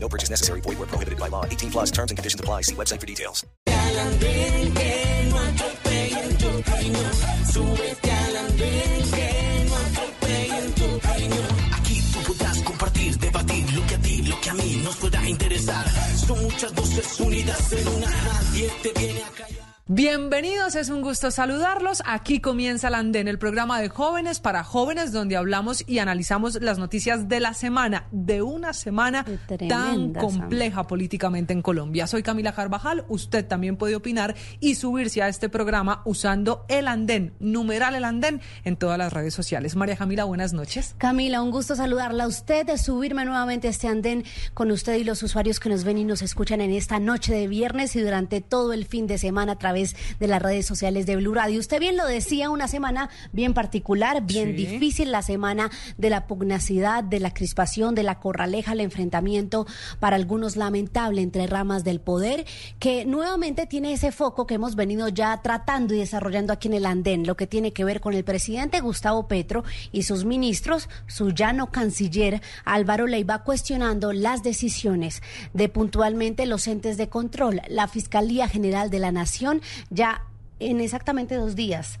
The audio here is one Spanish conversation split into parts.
No purchase necessary. Void where prohibited by law. 18 plus terms and conditions apply. See website for details. Muchas voces unidas en una. Viene a. Bienvenidos, es un gusto saludarlos. Aquí comienza el Andén, el programa de jóvenes para jóvenes donde hablamos y analizamos las noticias de la semana, de una semana tan compleja políticamente en Colombia. Soy Camila Carvajal, usted también puede opinar y subirse a este programa usando el Andén, numeral el Andén en todas las redes sociales. María Camila, buenas noches. Camila, un gusto saludarla a usted, de subirme nuevamente a este Andén con usted y los usuarios que nos ven y nos escuchan en esta noche de viernes y durante todo el fin de semana a través de las redes sociales de Blue Radio. Usted bien lo decía, una semana bien particular, bien Sí. difícil, la semana de la pugnacidad, de la crispación, de la corraleja, el enfrentamiento para algunos lamentable entre ramas del poder, que nuevamente tiene ese foco que hemos venido ya tratando y desarrollando aquí en el andén, lo que tiene que ver con el presidente Gustavo Petro y sus ministros, su llano canciller Álvaro Leiva, cuestionando las decisiones de puntualmente los entes de control, la Fiscalía General de la Nación, ya en exactamente dos días.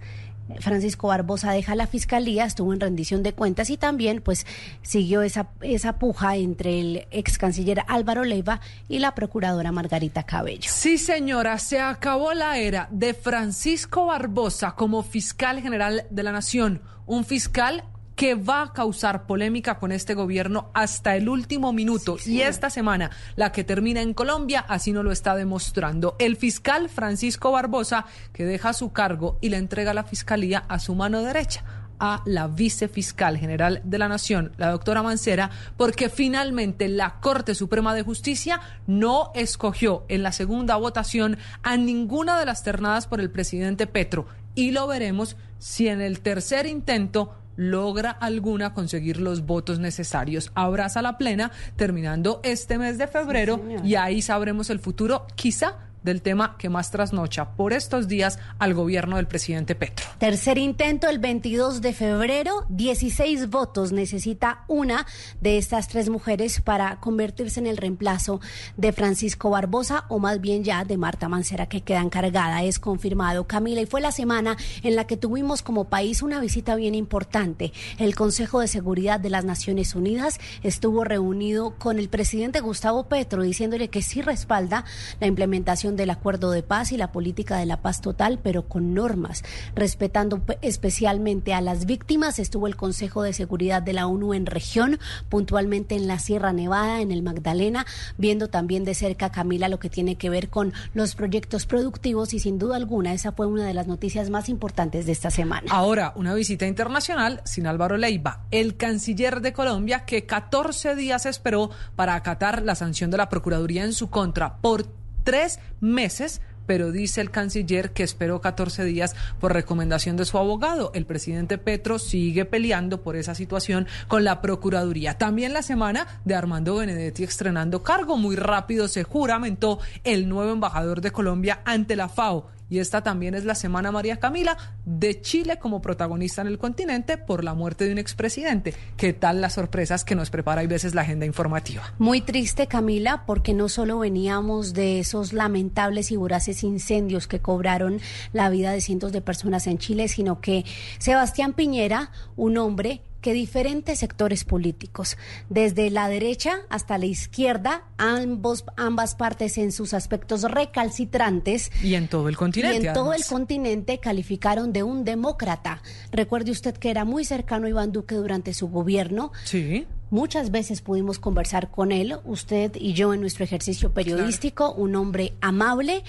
Francisco Barbosa deja la fiscalía, estuvo en rendición de cuentas y también pues siguió esa, esa puja entre el ex canciller Álvaro Leiva y la procuradora Margarita Cabello. Sí, señora, se acabó la era de Francisco Barbosa como fiscal general de la Nación, un fiscal que va a causar polémica con este gobierno hasta el último minuto. y esta semana, la que termina en Colombia, así no lo está demostrando. El fiscal Francisco Barbosa, que deja su cargo y le entrega la fiscalía a su mano derecha a la vicefiscal general de la Nación, la doctora Mancera, porque finalmente la Corte Suprema de Justicia no escogió en la segunda votación a ninguna de las ternadas por el presidente Petro. Y lo veremos si en el tercer intento logra alguna conseguir los votos necesarios. Abraza la plena terminando este mes de febrero y ahí sabremos el futuro, quizá del tema que más trasnocha por estos días al gobierno del presidente Petro. Tercer intento el 22 de febrero, 16 votos necesita una de estas tres mujeres para convertirse en el reemplazo de Francisco Barbosa o más bien ya de Marta Mancera que queda encargada, es confirmado Camila y fue la semana en la que tuvimos como país una visita bien importante. El Consejo de Seguridad de las Naciones Unidas estuvo reunido con el presidente Gustavo Petro diciéndole que sí respalda la implementación del acuerdo de paz y la política de la paz total, pero con normas, respetando pe- especialmente a las víctimas. Estuvo el Consejo de Seguridad de la ONU en región, puntualmente en la Sierra Nevada, en el Magdalena, viendo también de cerca, Camila, lo que tiene que ver con los proyectos productivos y sin duda alguna esa fue una de las noticias más importantes de esta semana. Ahora, una visita internacional sin Álvaro Leiva, el canciller de Colombia, que 14 días esperó para acatar la sanción de la Procuraduría en su contra por tres meses. Pero dice el canciller que esperó 14 días por recomendación de su abogado. El presidente Petro sigue peleando por esa situación con la Procuraduría. También la semana de Armando Benedetti estrenando cargo. Muy rápido se juramentó el nuevo embajador de Colombia ante la FAO. Y esta también es la semana, María Camila, de Chile como protagonista en el continente por la muerte de un expresidente. ¿Qué tal las sorpresas que nos prepara y veces la agenda informativa? Muy triste, Camila, porque no solo veníamos de esos lamentables y voraces incendios que cobraron la vida de cientos de personas en Chile, sino que Sebastián Piñera, un hombre que diferentes sectores políticos, desde la derecha hasta la izquierda, ambos, ambas partes en sus aspectos recalcitrantes, Y en todo el continente. y en todo el continente calificaron de un demócrata. Recuerde usted que era muy cercano a Iván Duque durante su gobierno. Sí. Muchas veces pudimos conversar con él, usted y yo en nuestro ejercicio periodístico, un hombre amable,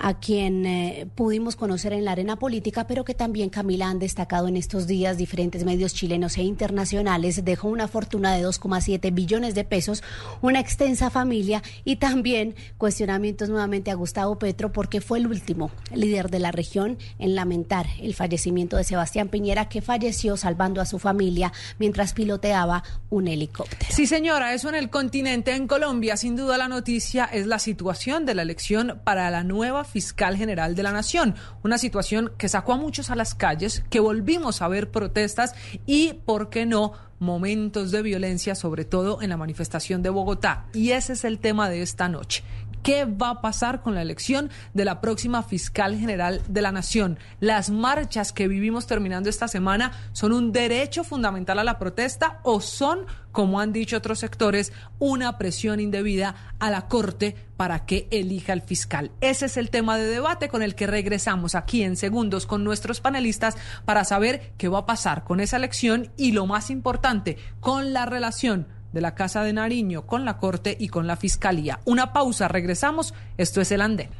a quien eh, pudimos conocer en la arena política, pero que también Camila han destacado en estos días diferentes medios chilenos e internacionales. Dejó una fortuna de 2,7 billones de pesos, una extensa familia y también cuestionamientos nuevamente a Gustavo Petro porque fue el último líder de la región en lamentar el fallecimiento de Sebastián Piñera, que falleció salvando a su familia mientras piloteaba un helicóptero. Sí, señora, eso en el continente, en Colombia, sin duda la noticia es la situación de la elección para la nueva fiscal general de la nación. Una situación que sacó a muchos a las calles, que volvimos a ver protestas y, ¿por qué no?, momentos de violencia, sobre todo en la manifestación de Bogotá. Y ese es el tema de esta noche. ¿Qué va a pasar con la elección de la próxima fiscal general de la Nación? Las marchas que vivimos terminando esta semana son un derecho fundamental a la protesta o son, como han dicho otros sectores, una presión indebida a la Corte para que elija al fiscal. Ese es el tema de debate con el que regresamos aquí en segundos con nuestros panelistas para saber qué va a pasar con esa elección y lo más importante, con la relación de la Casa de Nariño con la Corte y con la Fiscalía. Una pausa, regresamos. Esto es el andén.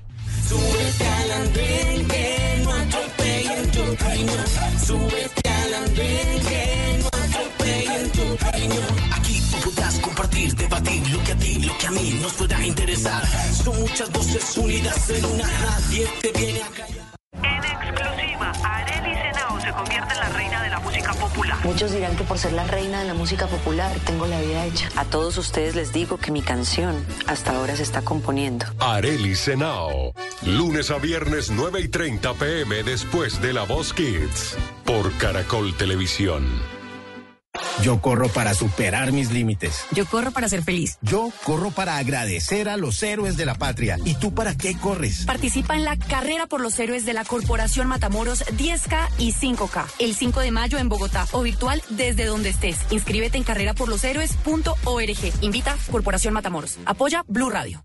Que no atropellen tu. Aquí podrás compartir, debatir lo que a ti, lo que a mí nos pueda interesar. Son muchas voces unidas en una. Nadie te viene a callar. En exclusiva, Arely Senao se convierte en la reina de la música popular. Muchos dirán que por ser la reina de la música popular tengo la vida hecha. A todos ustedes les digo que mi canción hasta ahora se está componiendo. Areli Senao. Lunes a viernes 9 y 30 pm después de La Voz Kids. Por Caracol Televisión. Yo corro para superar mis límites. Yo corro para ser feliz. Yo corro para agradecer a los héroes de la patria. ¿Y tú para qué corres? Participa en la carrera por los héroes de la Corporación Matamoros 10K y 5K. El 5 de mayo en Bogotá o virtual desde donde estés. Inscríbete en carreraporloshéroes.org. Invita Corporación Matamoros. Apoya Blue Radio.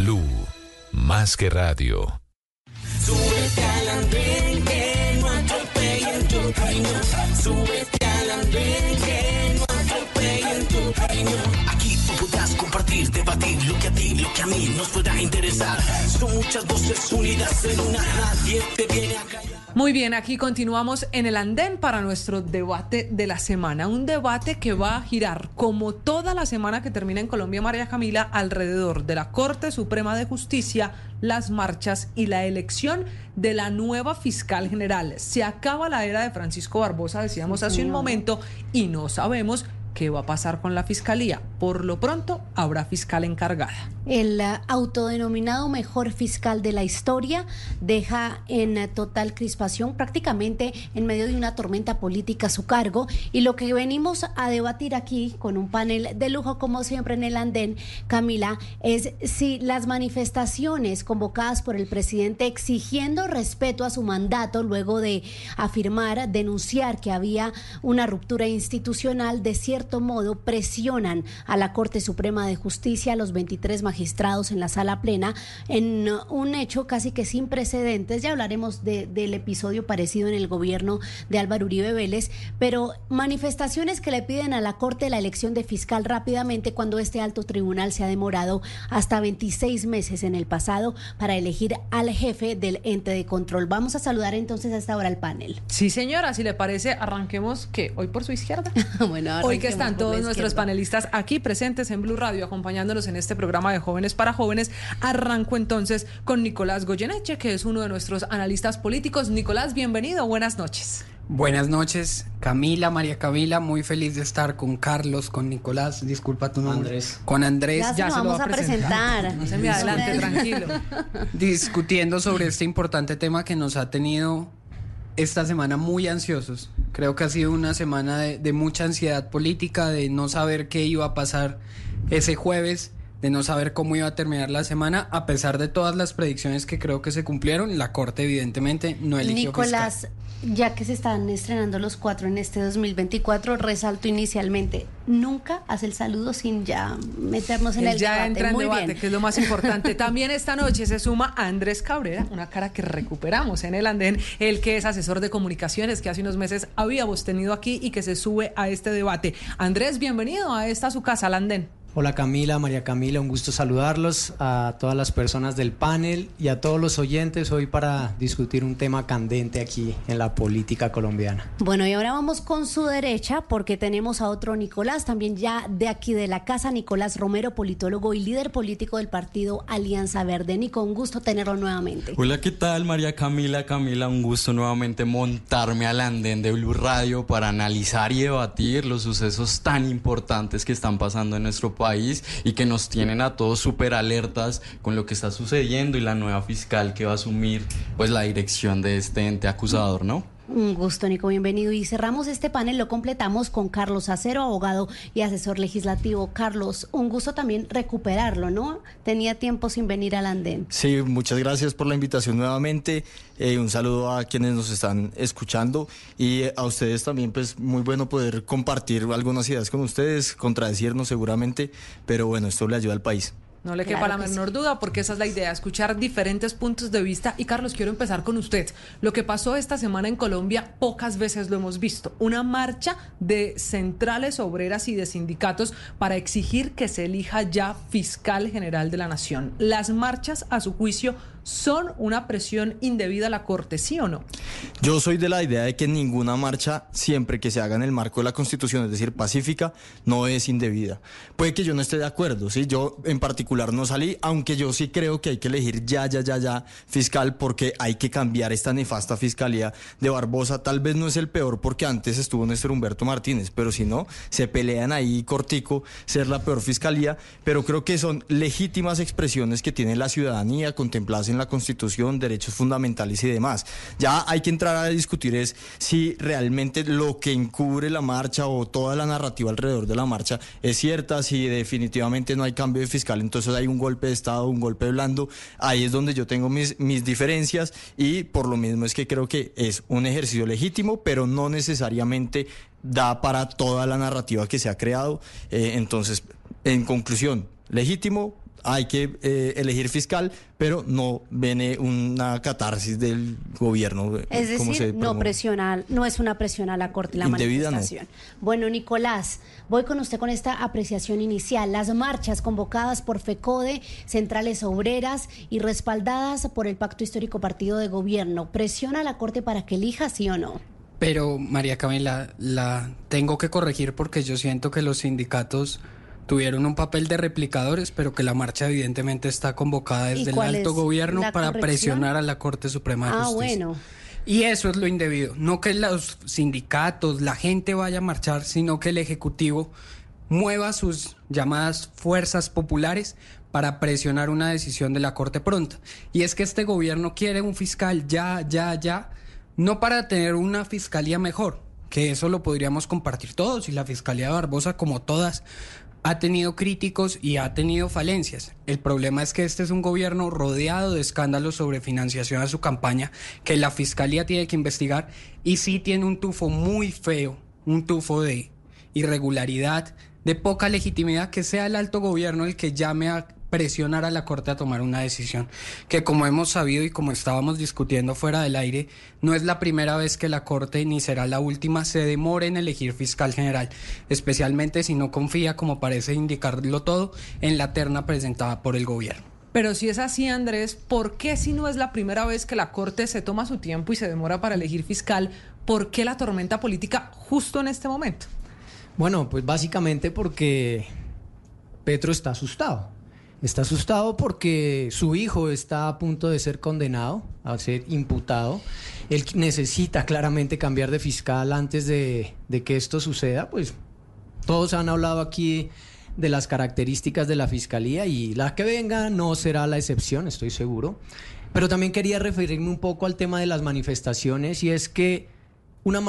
Blue, más que radio. Súbete al andén que no atropellen tu reino. Súbete al andén que no atropellen tu reino. Aquí tú podrás compartir, debatir lo que a ti, lo que a mí nos pueda interesar. Son muchas voces unidas en una. Nadie te viene a callar. Muy bien, aquí continuamos en el andén para nuestro debate de la semana. Un debate que va a girar, como toda la semana que termina en Colombia, María Camila, alrededor de la Corte Suprema de Justicia, las marchas y la elección de la nueva fiscal general. Se acaba la era de Francisco Barbosa, decíamos hace un momento, y no sabemos qué va a pasar con la fiscalía. Por lo pronto, habrá fiscal encargada. El uh, autodenominado mejor fiscal de la historia deja en uh, total crispación, prácticamente en medio de una tormenta política, su cargo. Y lo que venimos a debatir aquí con un panel de lujo, como siempre en el andén, Camila, es si las manifestaciones convocadas por el presidente exigiendo respeto a su mandato luego de afirmar, denunciar que había una ruptura institucional, de cierto modo presionan a la Corte Suprema de Justicia, a los 23 magistrados en la sala plena, en un hecho casi que sin precedentes. Ya hablaremos de- del episodio parecido en el gobierno de Álvaro Uribe Vélez, pero manifestaciones que le piden a la Corte la elección de fiscal rápidamente cuando este alto tribunal se ha demorado hasta 26 meses en el pasado para elegir al jefe del ente de control. Vamos a saludar entonces a esta hora al panel. Sí, señora, si le parece, arranquemos que hoy por su izquierda. bueno, Hoy que están todos nuestros panelistas aquí presentes en Blue Radio, acompañándonos en este programa de Jóvenes para Jóvenes, arranco entonces con Nicolás Goyeneche, que es uno de nuestros analistas políticos. Nicolás, bienvenido, buenas noches. Buenas noches, Camila, María Camila, muy feliz de estar con Carlos, con Nicolás, disculpa tu nombre. Con Andrés. Ya se lo vamos va a presentar. No se me adelante, tranquilo. discutiendo sobre este importante tema que nos ha tenido esta semana muy ansiosos. Creo que ha sido una semana de, de mucha ansiedad política, de no saber qué iba a pasar ese jueves, de no saber cómo iba a terminar la semana, a pesar de todas las predicciones que creo que se cumplieron, la Corte evidentemente no eligió Nicolás, fiscal. ya que se están estrenando los cuatro en este 2024, resalto inicialmente, nunca hace el saludo sin ya meternos en Él el ya debate. entra en Muy debate, bien. que es lo más importante. También esta noche se suma Andrés Cabrera, una cara que recuperamos en el andén, el que es asesor de comunicaciones que hace unos meses habíamos tenido aquí y que se sube a este debate. Andrés, bienvenido a esta su casa, al andén. Hola Camila, María Camila, un gusto saludarlos a todas las personas del panel y a todos los oyentes hoy para discutir un tema candente aquí en la política colombiana. Bueno, y ahora vamos con su derecha porque tenemos a otro Nicolás, también ya de aquí de la casa, Nicolás Romero, politólogo y líder político del partido Alianza Verde. Nico, un gusto tenerlo nuevamente. Hola, ¿qué tal María Camila? Camila, un gusto nuevamente montarme al andén de Blue Radio para analizar y debatir los sucesos tan importantes que están pasando en nuestro país y que nos tienen a todos súper alertas con lo que está sucediendo y la nueva fiscal que va a asumir pues la dirección de este ente acusador, ¿no? Un gusto, Nico, bienvenido. Y cerramos este panel, lo completamos con Carlos Acero, abogado y asesor legislativo. Carlos, un gusto también recuperarlo, ¿no? Tenía tiempo sin venir al andén. Sí, muchas gracias por la invitación nuevamente. Eh, un saludo a quienes nos están escuchando y a ustedes también, pues muy bueno poder compartir algunas ideas con ustedes, contradecirnos seguramente, pero bueno, esto le ayuda al país. No le quepa Claro la menor duda, porque esa es la idea, escuchar diferentes puntos de vista. Y Carlos, quiero empezar con usted. Lo que pasó esta semana en Colombia, pocas veces lo hemos visto. Una marcha de centrales obreras y de sindicatos para exigir que se elija ya fiscal general de la nación. Las marchas, a su juicio, son una presión indebida a la Corte, ¿sí o no? Yo soy de la idea de que ninguna marcha, siempre que se haga en el marco de la Constitución, es decir, pacífica, no es indebida. Puede que yo no esté de acuerdo, ¿sí? Yo en particular no salí, aunque yo sí creo que hay que elegir ya, ya, ya, ya fiscal porque hay que cambiar esta nefasta fiscalía de Barbosa. Tal vez no es el peor porque antes estuvo Néstor Humberto Martínez, pero si no, se pelean ahí cortico ser la peor fiscalía, pero creo que son legítimas expresiones que tiene la ciudadanía contempladas en la Constitución, derechos fundamentales y demás. Ya hay que entrar a discutir es si realmente lo que encubre la marcha o toda la narrativa alrededor de la marcha es cierta, si definitivamente no hay cambio de fiscal, entonces hay un golpe de Estado, un golpe blando. Ahí es donde yo tengo mis, mis diferencias y por lo mismo es que creo que es un ejercicio legítimo, pero no necesariamente da para toda la narrativa que se ha creado. Eh, entonces, en conclusión, legítimo, hay que eh, elegir fiscal, pero no viene una catarsis del gobierno. eh, Es decir, no presiona, no es una presión a la Corte la Indebida, no. manifestación. Bueno, Nicolás, voy con usted con esta apreciación inicial. Las marchas convocadas por FECODE, centrales obreras y respaldadas por el Pacto Histórico Partido de Gobierno, ¿presiona a la Corte para que elija sí o no? Pero María Camila, la tengo que corregir porque yo siento que los sindicatos tuvieron un papel de replicadores, pero que la marcha evidentemente está convocada ¿Y desde el alto gobierno para corrección? presionar a la Corte Suprema de Ah, Justicia. bueno. Y eso es lo indebido. No que los sindicatos, la gente vaya a marchar, sino que el Ejecutivo mueva sus llamadas fuerzas populares para presionar una decisión de la Corte pronta. Y es que este gobierno quiere un fiscal ya, ya, ya, no para tener una fiscalía mejor, que eso lo podríamos compartir todos, y la Fiscalía de Barbosa, como todas, ha tenido críticos y ha tenido falencias. El problema es que este es un gobierno rodeado de escándalos sobre financiación a su campaña que la fiscalía tiene que investigar y sí tiene un tufo muy feo, un tufo de irregularidad, de poca legitimidad, que sea el alto gobierno el que llame a presionar a la Corte a tomar una decisión que como hemos sabido y como estábamos discutiendo fuera del aire, no es la primera vez que la Corte ni será la última se demore en elegir fiscal general, especialmente si no confía, como parece indicarlo todo, en la terna presentada por el gobierno. Pero si es así, Andrés, ¿por qué si no es la primera vez que la Corte se toma su tiempo y se demora para elegir fiscal, por qué la tormenta política justo en este momento? Bueno, pues básicamente porque Petro está asustado. Está asustado porque su hijo está a punto de ser condenado, a ser imputado. Él necesita claramente cambiar de fiscal antes de, que esto suceda. Pues todos han hablado aquí de las características de la fiscalía y la que venga no será la excepción, estoy seguro. Pero también quería referirme un poco al tema de las manifestaciones y es que una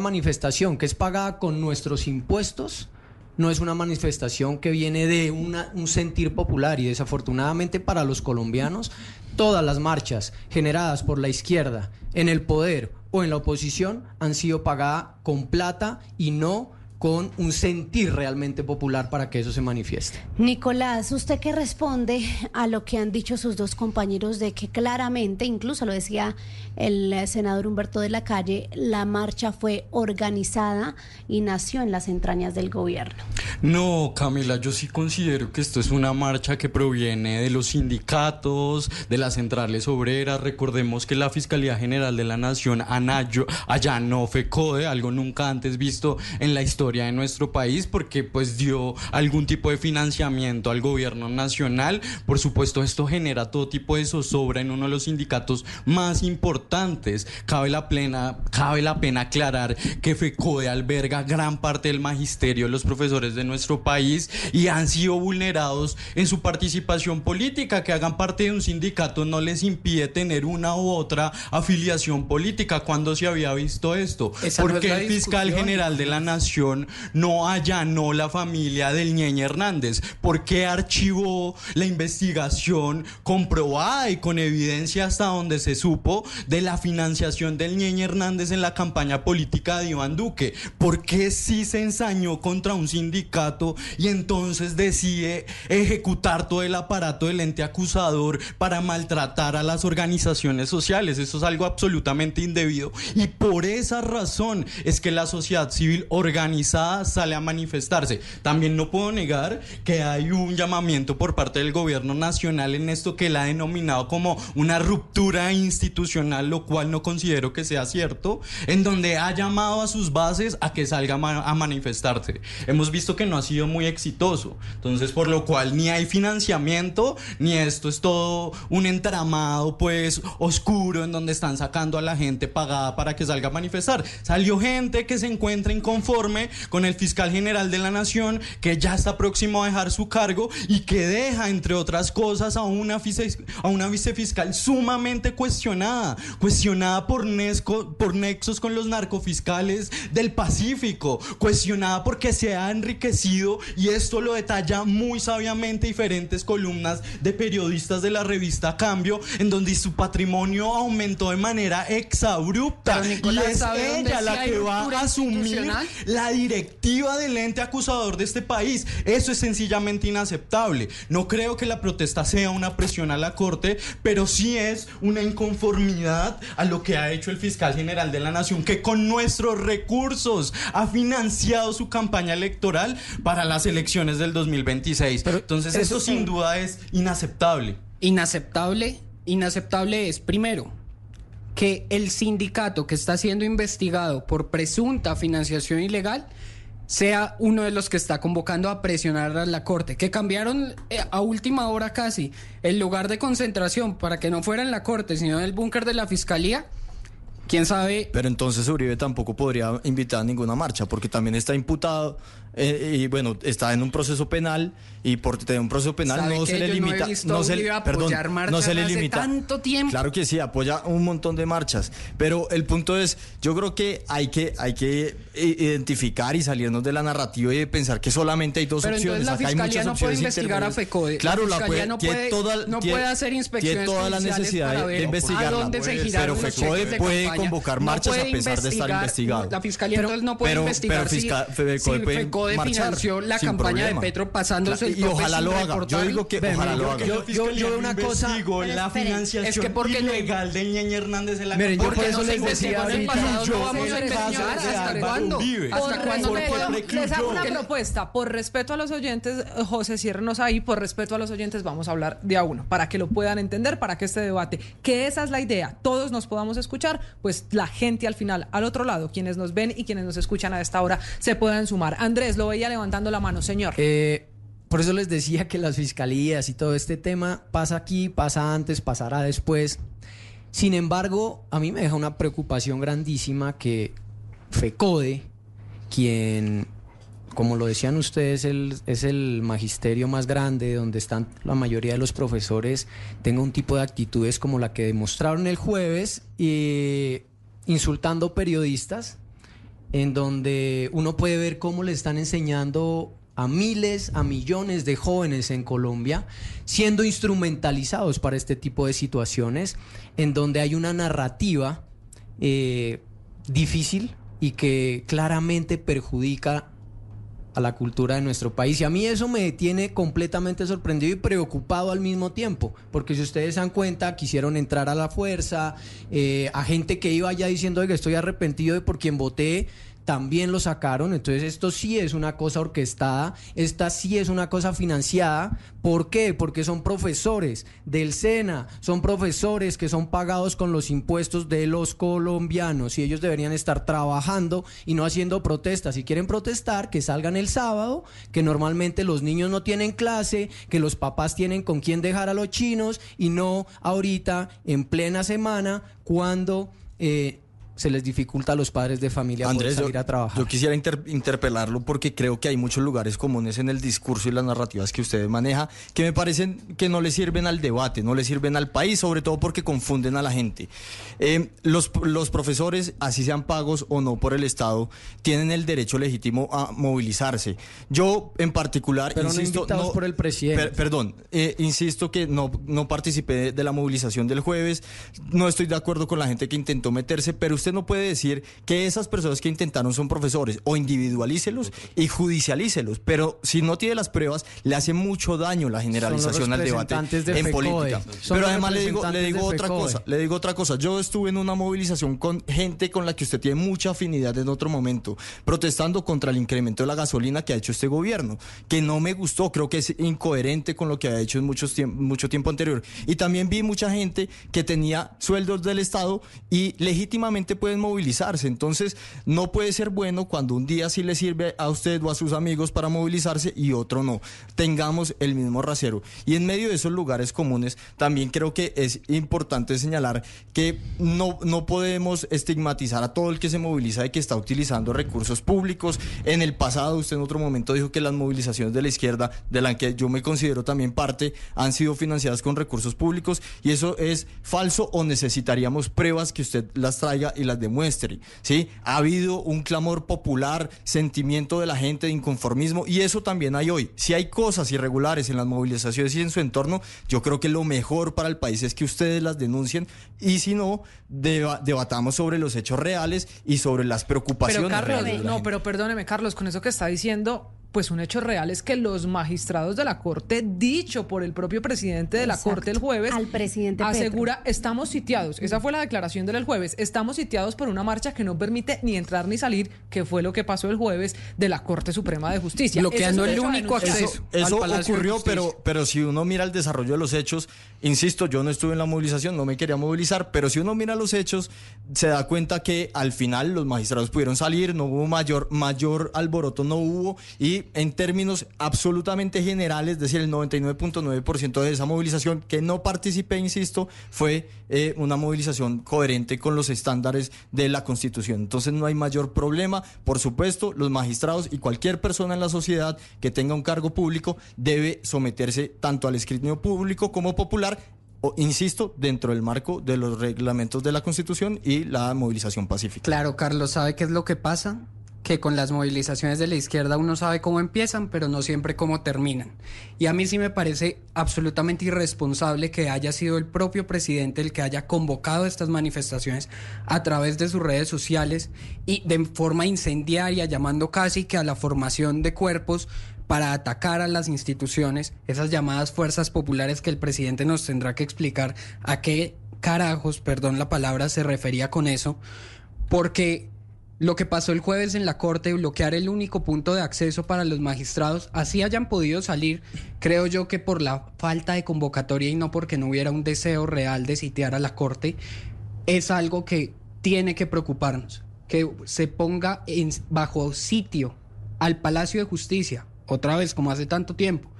manifestación que es pagada con nuestros impuestos no es una manifestación que viene de un sentir popular y desafortunadamente para los colombianos todas las marchas generadas por la izquierda en el poder o en la oposición han sido pagadas con plata y no con un sentir realmente popular para que eso se manifieste. Nicolás, ¿usted qué responde a lo que han dicho sus dos compañeros de que claramente, incluso lo decía el senador Humberto de la Calle, la marcha fue organizada y nació en las entrañas del gobierno? No, Camila, yo sí considero que esto es una marcha que proviene de los sindicatos, de las centrales obreras. Recordemos que la Fiscalía General de la Nación anayo- allanó FECODE, algo nunca antes visto en la historia de nuestro país, porque pues dio algún tipo de financiamiento al gobierno nacional. Por supuesto, esto genera todo tipo de zozobra en uno de los sindicatos más importantes. Cabe la, plena, cabe la pena aclarar que FECODE alberga gran parte del magisterio de los profesores de nuestro país y han sido vulnerados en su participación política. Que hagan parte de un sindicato no les impide tener una u otra afiliación política. ¿Cuándo se había visto esto? Esa no es Porque el fiscal general de la Nación no allanó la familia del Ñeñe Hernández? ¿Por qué archivó la investigación comprobada y con evidencia hasta donde se supo de la financiación del Ñeñe Hernández en la campaña política de Iván Duque? ¿Por qué sí se ensañó contra un sindicato y entonces decide ejecutar todo el aparato del ente acusador para maltratar a las organizaciones sociales? Eso es algo absolutamente indebido y por esa razón es que la sociedad civil organizada sale a manifestarse. También no puedo negar que hay un llamamiento por parte del gobierno nacional en esto que él ha denominado como una ruptura institucional, lo cual no considero que sea cierto, en donde ha llamado a sus bases a que salga a ma- a manifestarse. Hemos visto que no ha sido muy exitoso, entonces por lo cual ni hay financiamiento, ni esto es todo un entramado pues oscuro en donde están sacando a la gente pagada para que salga a manifestar. Salió gente que se encuentra inconforme con el fiscal general de la nación, que ya está próximo a dejar su cargo y que deja, entre otras cosas, a una, vice- a una vicefiscal sumamente cuestionada, cuestionada por, nesco- por nexos con los narcofiscales del Pacífico, cuestionada porque se ha enriquecido y esto lo detalla muy sabiamente diferentes columnas de periodistas de la revista Cambio, en donde su patrimonio aumentó de manera exabrupta. Nicolás, y es ¿sabe dónde ella la que va a asumir la directiva del ente acusador de este país. Eso es sencillamente inaceptable. No creo que la protesta sea una presión a la Corte, pero sí es una inconformidad a lo que ha hecho el fiscal general de la Nación, que con nuestros recursos ha financiado su campaña electoral para las elecciones del 2026. Entonces eso eso- sin duda es inaceptable. Inaceptable, inaceptable es primero que el sindicato que está siendo investigado por presunta financiación ilegal sea uno de los que está convocando a presionar a la corte, que cambiaron eh, a última hora casi el lugar de concentración para que no fuera en la corte, sino en el búnker de la fiscalía. ¿Quién sabe? Pero entonces Uribe tampoco podría invitar a ninguna marcha, porque también está imputado eh, y bueno, está en un proceso penal y por tener un proceso penal ¿Sabe no se le no limita, a se le, apoyar perdón, no marchas se le limita. tanto tiempo? Claro que sí, apoya un montón de marchas, pero el punto es, yo creo que hay que hay que i- identificar y salirnos de la narrativa y de pensar que solamente hay dos Pero opciones. Acá hay muchas no puede opciones investigar a. FECODE. Claro, la la fiscalía puede, no puede, toda, no tiene- puede hacer inspecciones tiene toda la necesidad para de, giraron pero FECODE puede campaña. convocar No marchas a puede pesar de estar investigar- investigado. La fiscalía no puede investigar pero FECODE FECODE marchar financió la campaña problema. de Petro pasándose el Y tope ojalá lo haga. Yo digo que Ven, ojalá lo haga. Yo, yo, yo veo una cosa. La financiación es que porque ilegal de Ñeñe Hernández en la Miren, yo por eso les decía el pasado, no vamos a investigar hasta cuándo. ¿Hasta cuándo les hago una propuesta. Por respeto a los oyentes, José, ciérrenos ahí. Por respeto a los oyentes, vamos a hablar de a uno, para que lo puedan entender, para que este debate, que esa es la idea, todos nos podamos escuchar, pues la gente al final, al otro lado, quienes nos ven y quienes nos escuchan a esta hora, se puedan sumar. Andrés, lo veía levantando la mano, señor. Eh, por eso les decía que las fiscalías y todo este tema pasa aquí, pasa antes, pasará después. Sin embargo, a mí me deja una preocupación grandísima que FECODE, quien, como lo decían ustedes, es el magisterio más grande, donde están la mayoría de los profesores, tenga un tipo de actitudes como la que demostraron el jueves, y insultando periodistas, en donde uno puede ver cómo le están enseñando a miles, a millones de jóvenes en Colombia siendo instrumentalizados para este tipo de situaciones en donde hay una narrativa eh, difícil y que claramente perjudica a la cultura de nuestro país. Y a mí eso me tiene completamente sorprendido y preocupado al mismo tiempo, porque si ustedes se dan cuenta, quisieron entrar a la fuerza, eh, a gente que iba ya diciendo que estoy arrepentido de por quien voté también lo sacaron. Entonces esto sí es una cosa orquestada, esta sí es una cosa financiada. ¿Por qué? Porque son profesores del SENA, son profesores que son pagados con los impuestos de los colombianos y ellos deberían estar trabajando y no haciendo protestas. Si quieren protestar, que salgan el sábado, que normalmente los niños no tienen clase, que los papás tienen con quién dejar a los chinos y no ahorita en plena semana cuando... Eh, se les dificulta a los padres de familia Andrés, poder salir a trabajar. Yo quisiera inter- interpelarlo porque creo que hay muchos lugares comunes en el discurso y las narrativas que usted maneja que me parecen que no le sirven al debate, no le sirven al país, sobre todo porque confunden a la gente. Eh, los, los profesores, así sean pagos o no por el Estado, tienen el derecho legítimo a movilizarse. Yo, en particular, Pero no insisto, por el presidente. Per- perdón, eh, insisto que no, no participé de la movilización del jueves, no estoy de acuerdo con la gente que intentó meterse, pero usted no puede decir que esas personas que intentaron son profesores, o individualícelos y judicialícelos, pero si no tiene las pruebas, le hace mucho daño la generalización al debate de en política. Son Pero además le digo, le otra cosa, le digo otra cosa, yo estuve en una movilización con gente con la que usted tiene mucha afinidad en otro momento, protestando contra el incremento de la gasolina que ha hecho este gobierno, que no me gustó, creo que es incoherente con lo que ha hecho en muchos tiemp- mucho tiempo anterior. Y también vi mucha gente que tenía sueldos del Estado y legítimamente pueden movilizarse. Entonces, no puede ser bueno cuando un día sí le sirve a usted o a sus amigos para movilizarse y otro no. Tengamos el mismo rasero. Y en medio de esos lugares comunes, también creo que es importante señalar que no, no podemos estigmatizar a todo el que se moviliza de que está utilizando recursos públicos. En el pasado, usted en otro momento dijo que las movilizaciones de la izquierda, de la que yo me considero también parte, han sido financiadas con recursos públicos y eso es falso o necesitaríamos pruebas que usted las traiga y las demuestre. ¿sí? Ha habido un clamor popular, sentimiento de la gente de inconformismo y eso también hay hoy. Si hay cosas irregulares en las movilizaciones y en su entorno, yo creo que lo mejor para el país es que ustedes las denuncien y si no, deba- debatamos sobre los hechos reales y sobre las preocupaciones. Pero Carlos, reales de la no, gente. pero perdóneme, Carlos, con eso que está diciendo, pues un hecho real es que los magistrados de la Corte, dicho por el propio presidente de la Exacto. Corte el jueves, Al presidente Petro. asegura, estamos sitiados. Esa fue la declaración del jueves. Estamos sitiados por una marcha que no permite ni entrar ni salir, que fue lo que pasó el jueves de la Corte Suprema de Justicia. Bloqueando el único acceso. Eso al Palacio de ocurrió, pero, pero si uno mira el desarrollo de los hechos, insisto, yo no estuve en la movilización, no me quería movilizar, pero si uno mira los hechos, se da cuenta que al final los magistrados pudieron salir, no hubo mayor, mayor alboroto, no hubo, y en términos absolutamente generales, es decir, el 99.9% de esa movilización que no participé, insisto, fue eh, una movilización coherente con los estándares de la Constitución. Entonces no hay mayor problema. Por supuesto, los magistrados y cualquier persona en la sociedad que tenga un cargo público debe someterse tanto al escrutinio público como popular. O, insisto, dentro del marco de los reglamentos de la Constitución y la movilización pacífica. Claro, Carlos, ¿sabe qué es lo que pasa? Que con las movilizaciones de la izquierda uno sabe cómo empiezan, pero no siempre cómo terminan. Y a mí sí me parece absolutamente irresponsable que haya sido el propio presidente el que haya convocado estas manifestaciones a través de sus redes sociales y de forma incendiaria, llamando casi que a la formación de cuerpos para atacar a las instituciones, esas llamadas fuerzas populares que el presidente nos tendrá que explicar a qué carajos, perdón la palabra, se refería con eso, porque lo que pasó el jueves en la Corte, bloquear el único punto de acceso para los magistrados, así hayan podido salir, creo yo que por la falta de convocatoria y no porque no hubiera un deseo real de sitiar a la Corte, es algo que tiene que preocuparnos, que se ponga en- bajo sitio al Palacio de Justicia, otra vez como hace tanto tiempo,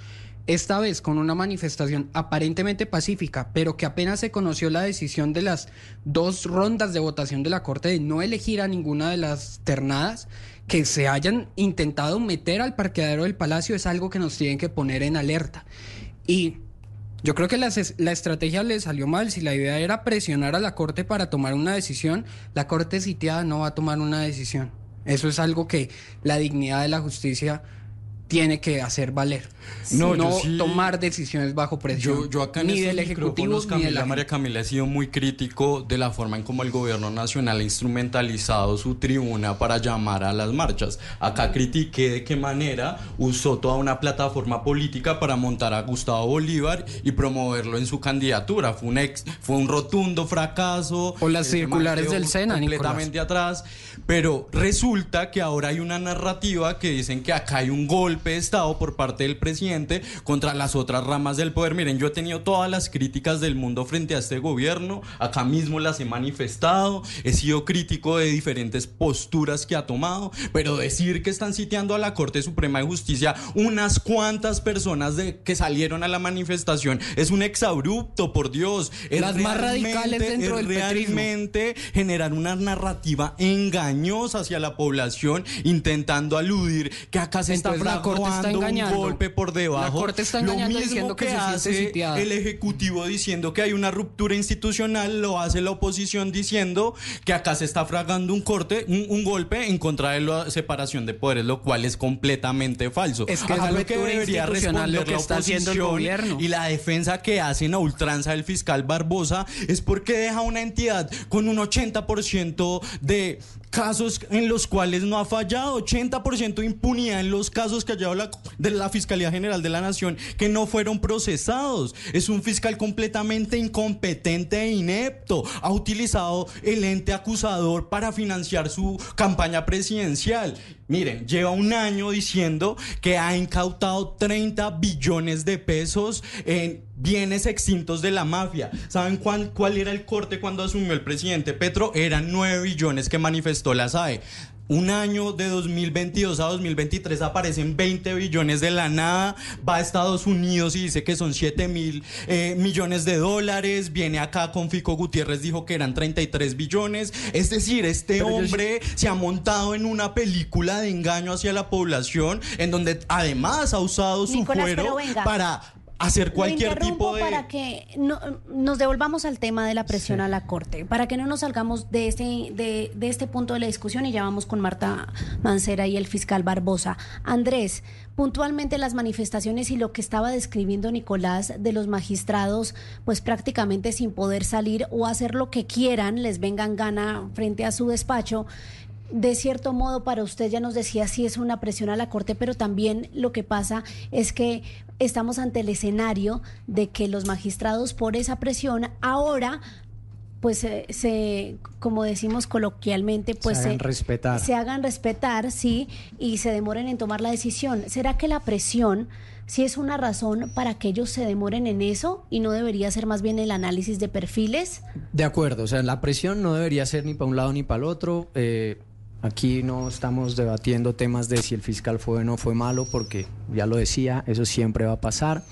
esta vez con una manifestación aparentemente pacífica, pero que apenas se conoció la decisión de las dos rondas de votación de la Corte de no elegir a ninguna de las ternadas, que se hayan intentado meter al parqueadero del Palacio es algo que nos tienen que poner en alerta. Y yo creo que la, la estrategia le salió mal. Si la idea era presionar a la Corte para tomar una decisión, la Corte sitiada no va a tomar una decisión. Eso es algo que la dignidad de la justicia tiene que hacer valer. No, No, yo sí- tomar decisiones bajo presión. Yo, yo acá en ni del Ejecutivo ni de la María Camila he sido muy crítico de la forma en cómo el gobierno nacional ha instrumentalizado su tribuna para llamar a las marchas. Acá critiqué de qué manera usó toda una plataforma política para montar a Gustavo Bolívar y promoverlo en su candidatura. Fue un ex, fue un rotundo fracaso. O las circulares del SENA, completamente atrás. Pero resulta que ahora hay una narrativa que dicen que acá hay un golpe de Estado por parte del presidente contra las otras ramas del poder. Miren, yo he tenido todas las críticas del mundo frente a este gobierno. Acá mismo las he manifestado. He sido crítico de diferentes posturas que ha tomado. Pero decir que están sitiando a la Corte Suprema de Justicia unas cuantas personas de, que salieron a la manifestación es un exabrupto, por Dios. Es Las más radicales dentro es del petrismo. realmente generar una narrativa engañosa hacia la población, intentando aludir que acá se Entonces, está la Corte está fraguando un engañando. golpe por debajo. La Corte está Lo engañando mismo diciendo que se siente hace sitiada. el Ejecutivo diciendo que hay una ruptura institucional, lo hace la oposición diciendo que acá se está fragando un corte, un, un golpe en contra de la separación de poderes, lo cual es completamente falso. Es que Acá es lo que debería institucional lo responder que la está haciendo el oposición gobierno. y la defensa que hacen a ultranza del fiscal Barbosa es porque deja una entidad con un 80% de casos en los cuales no ha fallado, 80% de impunidad en los casos que ha llevado la, de la Fiscalía General de la Nación que no fueron procesados. Es un fiscal completamente incompetente e inepto. Ha utilizado el ente acusador para financiar su campaña presidencial. Miren, lleva un año diciendo que ha incautado 30 billones de pesos en bienes extintos de la mafia. ¿Saben cuál, era el corte cuando asumió el presidente Petro? Eran 9 billones que manifestó la SAE. Un año de 2022 a 2023 aparecen 20 billones de la nada. Va a Estados Unidos y dice que son 7 mil eh, millones de dólares. Viene acá con Fico Gutiérrez, dijo que eran 33 billones. Es decir, este Pero yo sí- hombre se ha montado en una película de engaño hacia la población, en donde además ha usado su Nicolás, fuero para hacer cualquier tipo de... para que no- nos devolvamos al tema de la presión a la Corte, para que no nos salgamos de este, de, de este punto de la discusión y ya vamos con Marta Mancera y el fiscal Barbosa. Andrés, puntualmente las manifestaciones y lo que estaba describiendo Nicolás de los magistrados, pues prácticamente sin poder salir o hacer lo que quieran, les vengan gana frente a su despacho. De cierto modo, para usted ya nos decía si es una presión a la Corte, pero también lo que pasa es que estamos ante el escenario de que los magistrados por esa presión ahora pues eh, se, como decimos coloquialmente, pues hagan respetar. se hagan respetar, sí, y se demoren en tomar la decisión. ¿Será que la presión sí es una razón para que ellos se demoren en eso y no debería ser más bien el análisis de perfiles? De acuerdo, o sea, la presión no debería ser ni para un lado ni para el otro. Eh, aquí no estamos debatiendo temas de si el fiscal fue o no fue malo, porque ya lo decía, eso siempre va a pasar.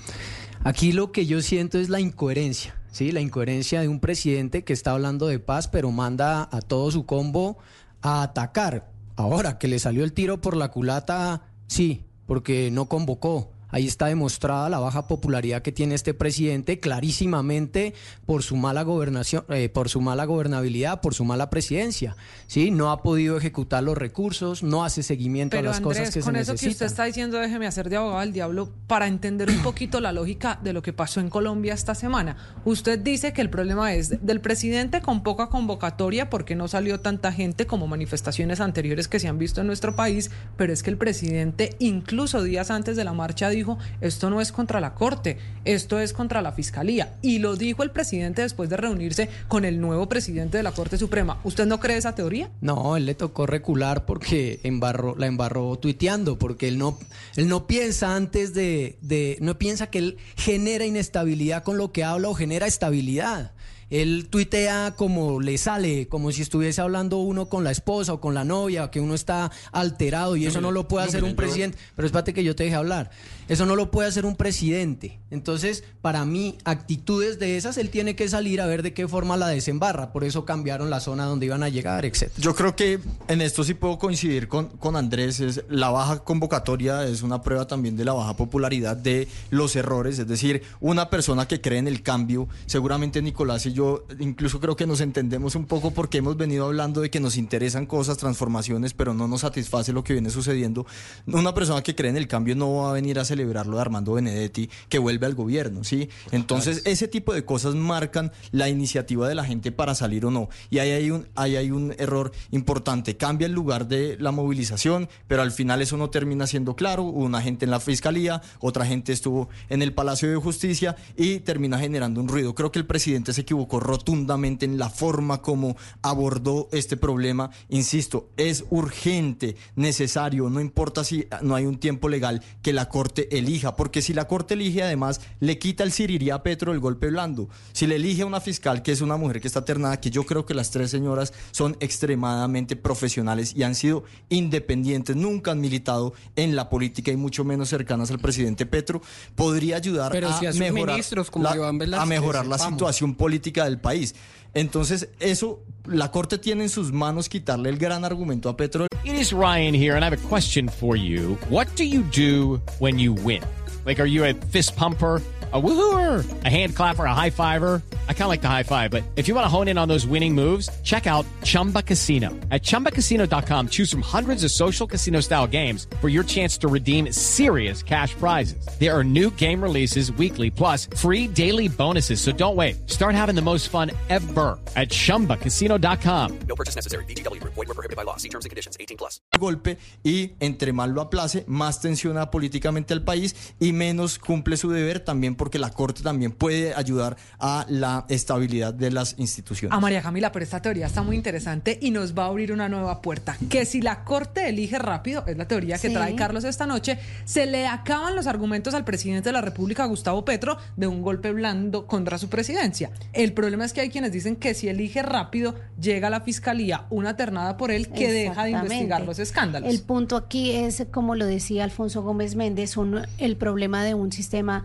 Aquí lo que yo siento es la incoherencia, ¿sí? La incoherencia de un presidente que está hablando de paz, pero manda a todo su combo a atacar. Ahora que le salió el tiro por la culata, sí, porque no convocó. Ahí está demostrada la baja popularidad que tiene este presidente clarísimamente por su mala gobernación, eh, por su mala gobernabilidad, por su mala presidencia. Sí, no ha podido ejecutar los recursos, no hace seguimiento Pero a las Andrés, cosas que con se eso que usted necesitan. está diciendo, déjeme hacer de abogado del diablo para entender un poquito la lógica de lo que pasó en Colombia esta semana. Usted dice que el problema es del presidente con poca convocatoria porque no salió tanta gente como manifestaciones anteriores que se han visto en nuestro país, pero es que el presidente incluso días antes de la marcha dijo, esto no es contra la Corte, esto es contra la Fiscalía. Y lo dijo el presidente después de reunirse con el nuevo presidente de la Corte Suprema. ¿Usted no cree esa teoría? No, él le tocó recular porque embarró, la embarró tuiteando, porque él no, él no piensa antes de, de, no piensa que él genera inestabilidad con lo que habla o genera estabilidad. Él tuitea como le sale, como si estuviese hablando uno con la esposa o con la novia, que uno está alterado y No, eso no lo puede no, hacer un presidente. Pero espérate que yo te deje hablar. Eso no lo puede hacer un presidente. Entonces, para mí, actitudes de esas, él tiene que salir a ver de qué forma la desembarra. Por eso cambiaron la zona donde iban a llegar, etcétera. Yo creo que en esto sí puedo coincidir con, con Andrés. Es, la baja convocatoria es una prueba también de la baja popularidad de los errores. Es decir, una persona que cree en el cambio, seguramente Nicolás Nicolás y yo incluso creo que nos entendemos un poco porque hemos venido hablando de que nos interesan cosas, transformaciones, pero no nos satisface lo que viene sucediendo. Una persona que cree en el cambio no va a venir a celebrar lo de Armando Benedetti, que vuelve al gobierno, ¿sí? Entonces, ese tipo de cosas marcan la iniciativa de la gente para salir o no. Y ahí hay un, ahí hay un error importante. Cambia el lugar de la movilización, pero al final eso no termina siendo claro. Una gente en la fiscalía, otra gente estuvo en el Palacio de Justicia y termina generando un ruido. Creo que el presidente se equivocó rotundamente en la forma como abordó este problema. Insisto, es urgente, necesario, no importa si no hay un tiempo legal que la Corte elija, porque si la Corte elige además le quita el siriría a Petro el golpe blando. Si le elige a una fiscal que es una mujer que está ternada, que yo creo que las tres señoras son extremadamente profesionales y han sido independientes, nunca han militado en la política y mucho menos cercanas al presidente Petro, podría ayudar Pero a si a sus mejorar ministros como la, a mejorar la situación política del país. Entonces, eso la Corte tiene en sus manos quitarle el gran argumento a Petro It is Ryan here, and I have a question for you. What do you do when you win? Like, are you a fist pumper? A woohooer, a hand clapper, a high fiver. I kind of like the high five, but if you want to hone in on those winning moves, check out Chumba Casino. At chumbacasino.com, choose from hundreds of social casino style games for your chance to redeem serious cash prizes. There are new game releases weekly, plus free daily bonuses. So don't wait. Start having the most fun ever at chumbacasino.com. No purchase necessary. VGW Group. Void were prohibited by law. See terms and conditions. 18 plus. golpe y entre más lo aplace, más tensiona políticamente al país y menos cumple su deber también porque la Corte también puede ayudar a la estabilidad de las instituciones. A María Camila, pero esta teoría está muy interesante y nos va a abrir una nueva puerta. Que si la Corte elige rápido, es la teoría que Sí. trae Carlos esta noche, se le acaban los argumentos al presidente de la República, Gustavo Petro, de un golpe blando contra su presidencia. El problema es que hay quienes dicen que si elige rápido, llega a la fiscalía una ternada por él que deja de investigar los escándalos. El punto aquí es, como lo decía Alfonso Gómez Méndez, un- el problema de un sistema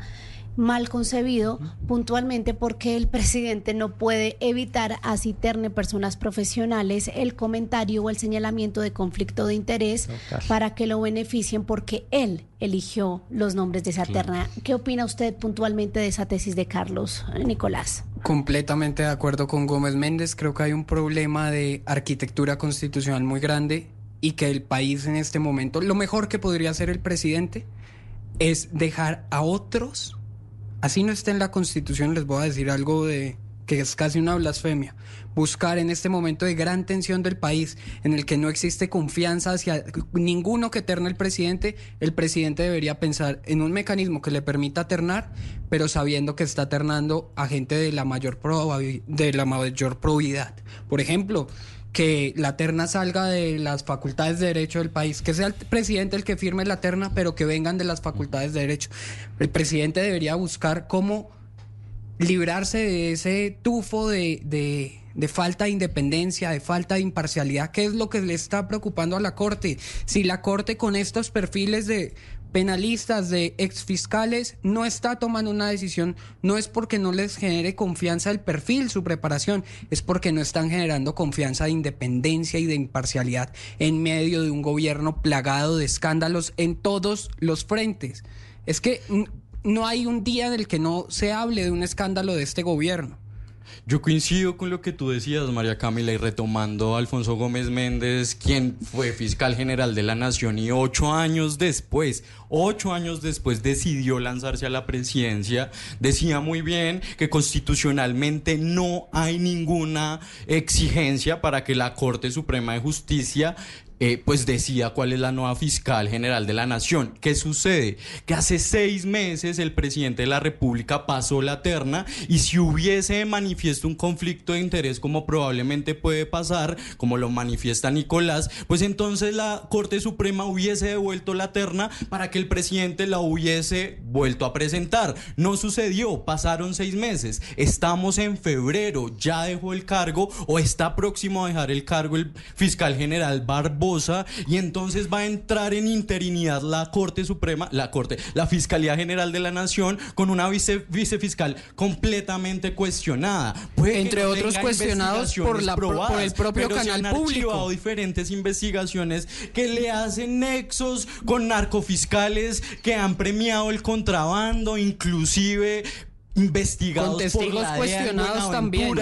mal concebido puntualmente porque el presidente no puede evitar así terne personas profesionales el comentario o el señalamiento de conflicto de interés para que lo beneficien porque él eligió los nombres de esa terna. ¿Qué opina usted puntualmente de esa tesis de Carlos eh, Nicolás? Completamente de acuerdo con Gómez Méndez. Creo que hay un problema de arquitectura constitucional muy grande y que el país en este momento, lo mejor que podría hacer el presidente es dejar a otros, así no esté en la constitución, les voy a decir algo de que es casi una blasfemia, buscar en este momento de gran tensión del país, en el que no existe confianza hacia ninguno que terne el presidente, el presidente debería pensar en un mecanismo que le permita ternar, pero sabiendo que está ternando a gente de la mayor de la mayor probidad. Por ejemplo, que la terna salga de las facultades de derecho del país, que sea el presidente el que firme la terna, pero que vengan de las facultades de derecho. El presidente debería buscar cómo librarse de ese tufo de, de- de falta de independencia, de falta de imparcialidad, que es lo que le está preocupando a la Corte. Si la Corte con estos perfiles de penalistas, de exfiscales, no está tomando una decisión, no es porque no les genere confianza el perfil, su preparación, es porque no están generando confianza de independencia y de imparcialidad en medio de un gobierno plagado de escándalos en todos los frentes. Es que no hay un día en el que no se hable de un escándalo de este gobierno. Yo coincido con lo que tú decías, María Camila, y retomando a Alfonso Gómez Méndez, quien fue fiscal general de la Nación y ocho años después, ocho años después decidió lanzarse a la presidencia, decía muy bien que constitucionalmente no hay ninguna exigencia para que la Corte Suprema de Justicia eh, pues decía cuál es la nueva fiscal general de la nación. ¿Qué sucede? Que hace seis meses el presidente de la República pasó la terna y si hubiese manifiesto un conflicto de interés como probablemente puede pasar, como lo manifiesta Nicolás, pues entonces la Corte Suprema hubiese devuelto la terna para que el presidente la hubiese vuelto a presentar. No sucedió, pasaron seis meses, estamos en febrero, ya dejó el cargo o está próximo a dejar el cargo el fiscal general Barbosa y entonces va a entrar en interinidad la Corte Suprema, la Corte, la Fiscalía General de la Nación con una vice, vicefiscal completamente cuestionada. Puede Entre no otros cuestionados por la pro- por probadas, el propio pero se canal han público. diferentes investigaciones que le hacen nexos con narcofiscales que han premiado el contrabando, inclusive investigados Con testigos por la en cuestionados también,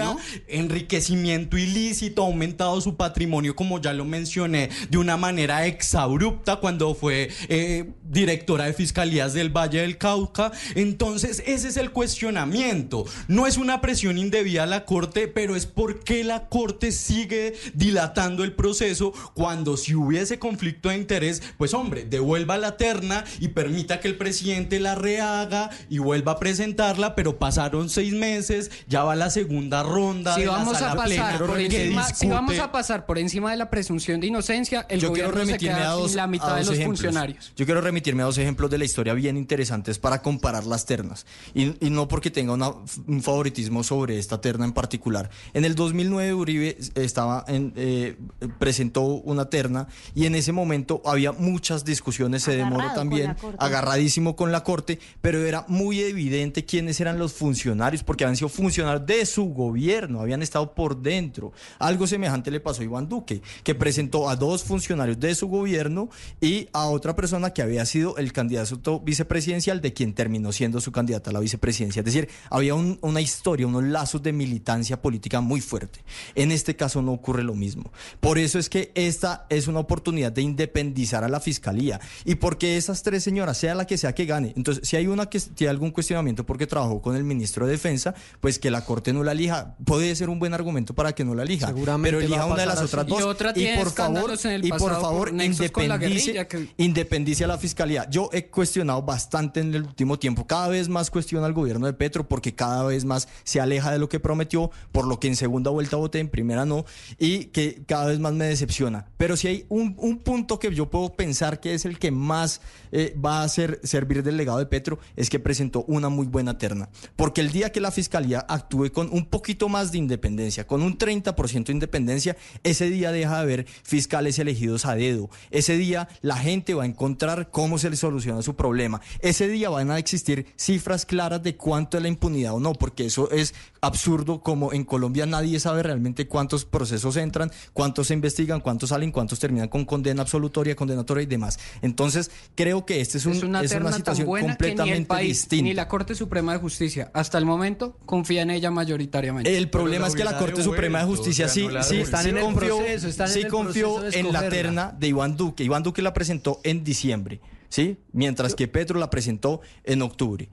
enriquecimiento ilícito, ha aumentado su patrimonio, como ya lo mencioné, de una manera exabrupta cuando fue eh, directora de Fiscalías del Valle del Cauca. Entonces, ese es el cuestionamiento. No es una presión indebida a la Corte, pero es porque la Corte sigue dilatando el proceso cuando si hubiese conflicto de interés, pues hombre, devuelva la terna y permita que el presidente la rehaga y vuelva a presentarla, pero pasaron seis meses, ya va la segunda ronda. Si de la vamos, sala a pasar plena por encima, si vamos a pasar por encima de la presunción de inocencia, el Yo quiero gobierno se queda a dos, sin la a mitad de los ejemplos. funcionarios. Yo quiero remitirme a dos ejemplos de la historia bien interesantes para comparar las ternas. Y, y no porque tenga una- un favoritismo sobre esta terna en particular. En el 2009 Uribe estaba en, eh, presentó una terna y en ese momento había muchas discusiones, se demoró Agarrado también, la agarradísimo con la Corte, pero era muy evidente quiénes eran los funcionarios, porque habían sido funcionarios de su gobierno, habían estado por dentro. Algo semejante le pasó a Iván Duque, que presentó a dos funcionarios de su gobierno y a otra persona que había sido el candidato vicepresidencial de quien terminó siendo su candidata a la vicepresidencia. Es decir, había un- una historia, unos lazos de militancia política muy fuerte. En este caso no ocurre lo mismo. Por eso es que esta es una oportunidad de independizar a la fiscalía y porque esas tres señoras, sea la que sea que gane, entonces si hay una que tiene algún cuestionamiento porque trabajó con el ministro de Defensa, pues que la Corte no la elija, puede ser un buen argumento para que no la elija, Seguramente pero elija a una de las otras dos Y otra tiene por favor, escándalos en el y por favor por la independice, guerrilla, que- independice a la fiscalía. Yo he cuestionado bastante en el último tiempo, cada vez más cuestiona al gobierno de Petro porque cada vez más se aleja de lo que prometió, por lo que en segunda vuelta voté, en primera no, y que cada vez más me decepciona. Pero si hay un, un punto que yo puedo pensar que es el que más eh, va a ser, servir del legado de Petro, es que presentó una muy buena terna. Porque el día que la fiscalía actúe con un poquito más de independencia, con un 30% de independencia, ese día deja de haber fiscales elegidos a dedo. Ese día la gente va a encontrar cómo se le soluciona su problema. Ese día van a existir cifras claras de cuánto es la impunidad o no, porque eso es absurdo como en Colombia nadie sabe realmente cuántos procesos entran, cuántos se investigan, cuántos salen, cuántos terminan con condena absolutoria, condenatoria y demás. Entonces, creo que este es, un- es una es situación buena que ni el completamente país distinta. ni la Corte Suprema de Justicia hasta el momento confía en ella mayoritariamente. El problema es que la Corte Suprema de Justicia sí, sí, Están sí en el confió, proceso, están en el confió la terna de Iván Duque. Iván Duque la presentó en diciembre. ¿Sí? Mientras que Petro la presentó en octubre.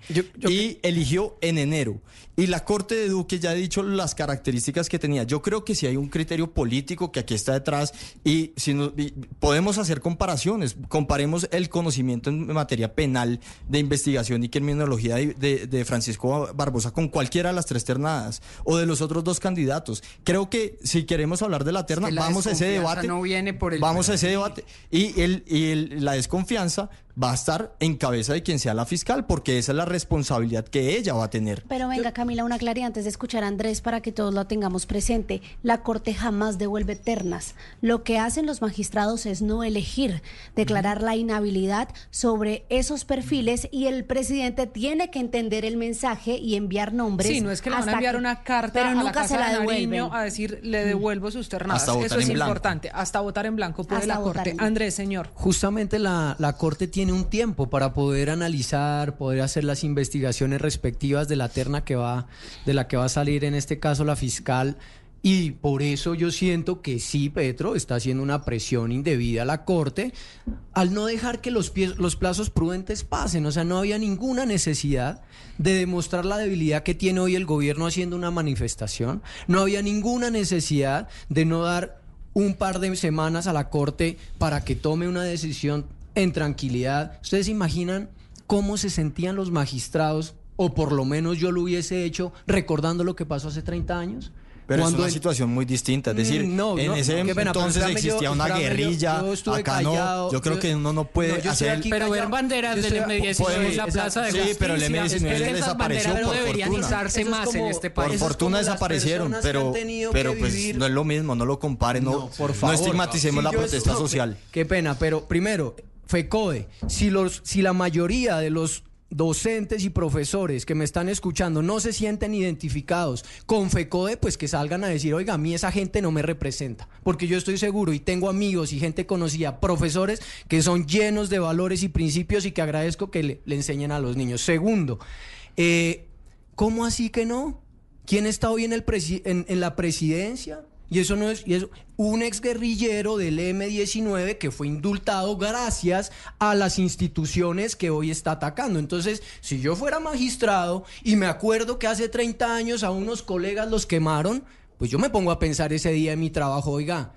y eligió en enero. Y la Corte de Duque ya ha dicho las características que tenía. Yo creo que si hay un criterio político que aquí está detrás y si no- y podemos hacer comparaciones. Comparemos el conocimiento en materia penal de investigación y criminología de, de- de Francisco Barbosa con cualquiera de las tres ternadas o de los otros dos candidatos. Creo que si queremos hablar de la terna, que la vamos a ese debate. no viene por el- vamos a ese debate. Y, el, y el- la desconfianza va a estar en cabeza de quien sea la fiscal, porque esa es la responsabilidad que ella va a tener. Pero venga, Camila, una claridad antes de escuchar a Andrés para que todos lo tengamos presente. La Corte jamás devuelve ternas. Lo que hacen los magistrados es no elegir, declarar la inhabilidad sobre esos perfiles y el presidente tiene que entender el mensaje y enviar nombres. Sí, no es que le van a enviar que- una carta pero a la nunca casa se la de. Nariño a decir le devuelvo sus. Hasta votar Eso es en blanco. importante. Hasta votar en blanco puede Hasta la Corte. en. Andrés, señor. Justamente la, la Corte tiene un tiempo para poder analizar, poder hacer las investigaciones respectivas de la terna que va, de la que va a salir en este caso la fiscal. Y por eso yo siento que sí, Petro está haciendo una presión indebida a la Corte al no dejar que los, pies- los plazos prudentes pasen. O sea, no había ninguna necesidad de demostrar la debilidad que tiene hoy el gobierno haciendo una manifestación. No había ninguna necesidad de no dar un par de semanas a la Corte para que tome una decisión en tranquilidad. ¿Ustedes se imaginan cómo se sentían los magistrados? O por lo menos yo lo hubiese hecho recordando lo que pasó hace 30 años. Pero es una el- situación muy distinta. Es decir, Mm, no, en no, ese pena, entonces yo- existía una yo- guerrilla. yo estuve acá callado, no. Yo creo que uno no puede hacer. aquí Pero ver banderas del estoy- M19 es la plaza de Sí, justicia. pero el M19 Es que desapareció por deberían fortuna. es más en este Por país. Fortuna como las desaparecieron, pero, pero pues no es lo mismo, no lo comparen, no, por estigmaticemos la protesta social. Qué pena, pero primero, FECODE, si, los, si la mayoría de los docentes y profesores que me están escuchando no se sienten identificados con FECODE, pues que salgan a decir, oiga, a mí esa gente no me representa. Porque yo estoy seguro y tengo amigos y gente conocida, profesores que son llenos de valores y principios y que agradezco que le, enseñen a los niños. Segundo, eh, ¿Cómo así que no? ¿Quién está hoy en, el en la presidencia? Y eso no es y eso, un exguerrillero del M19 que fue indultado gracias a las instituciones que hoy está atacando. Entonces, si yo fuera magistrado y me acuerdo que hace 30 años a unos colegas los quemaron, pues yo me pongo a pensar ese día en mi trabajo, oiga,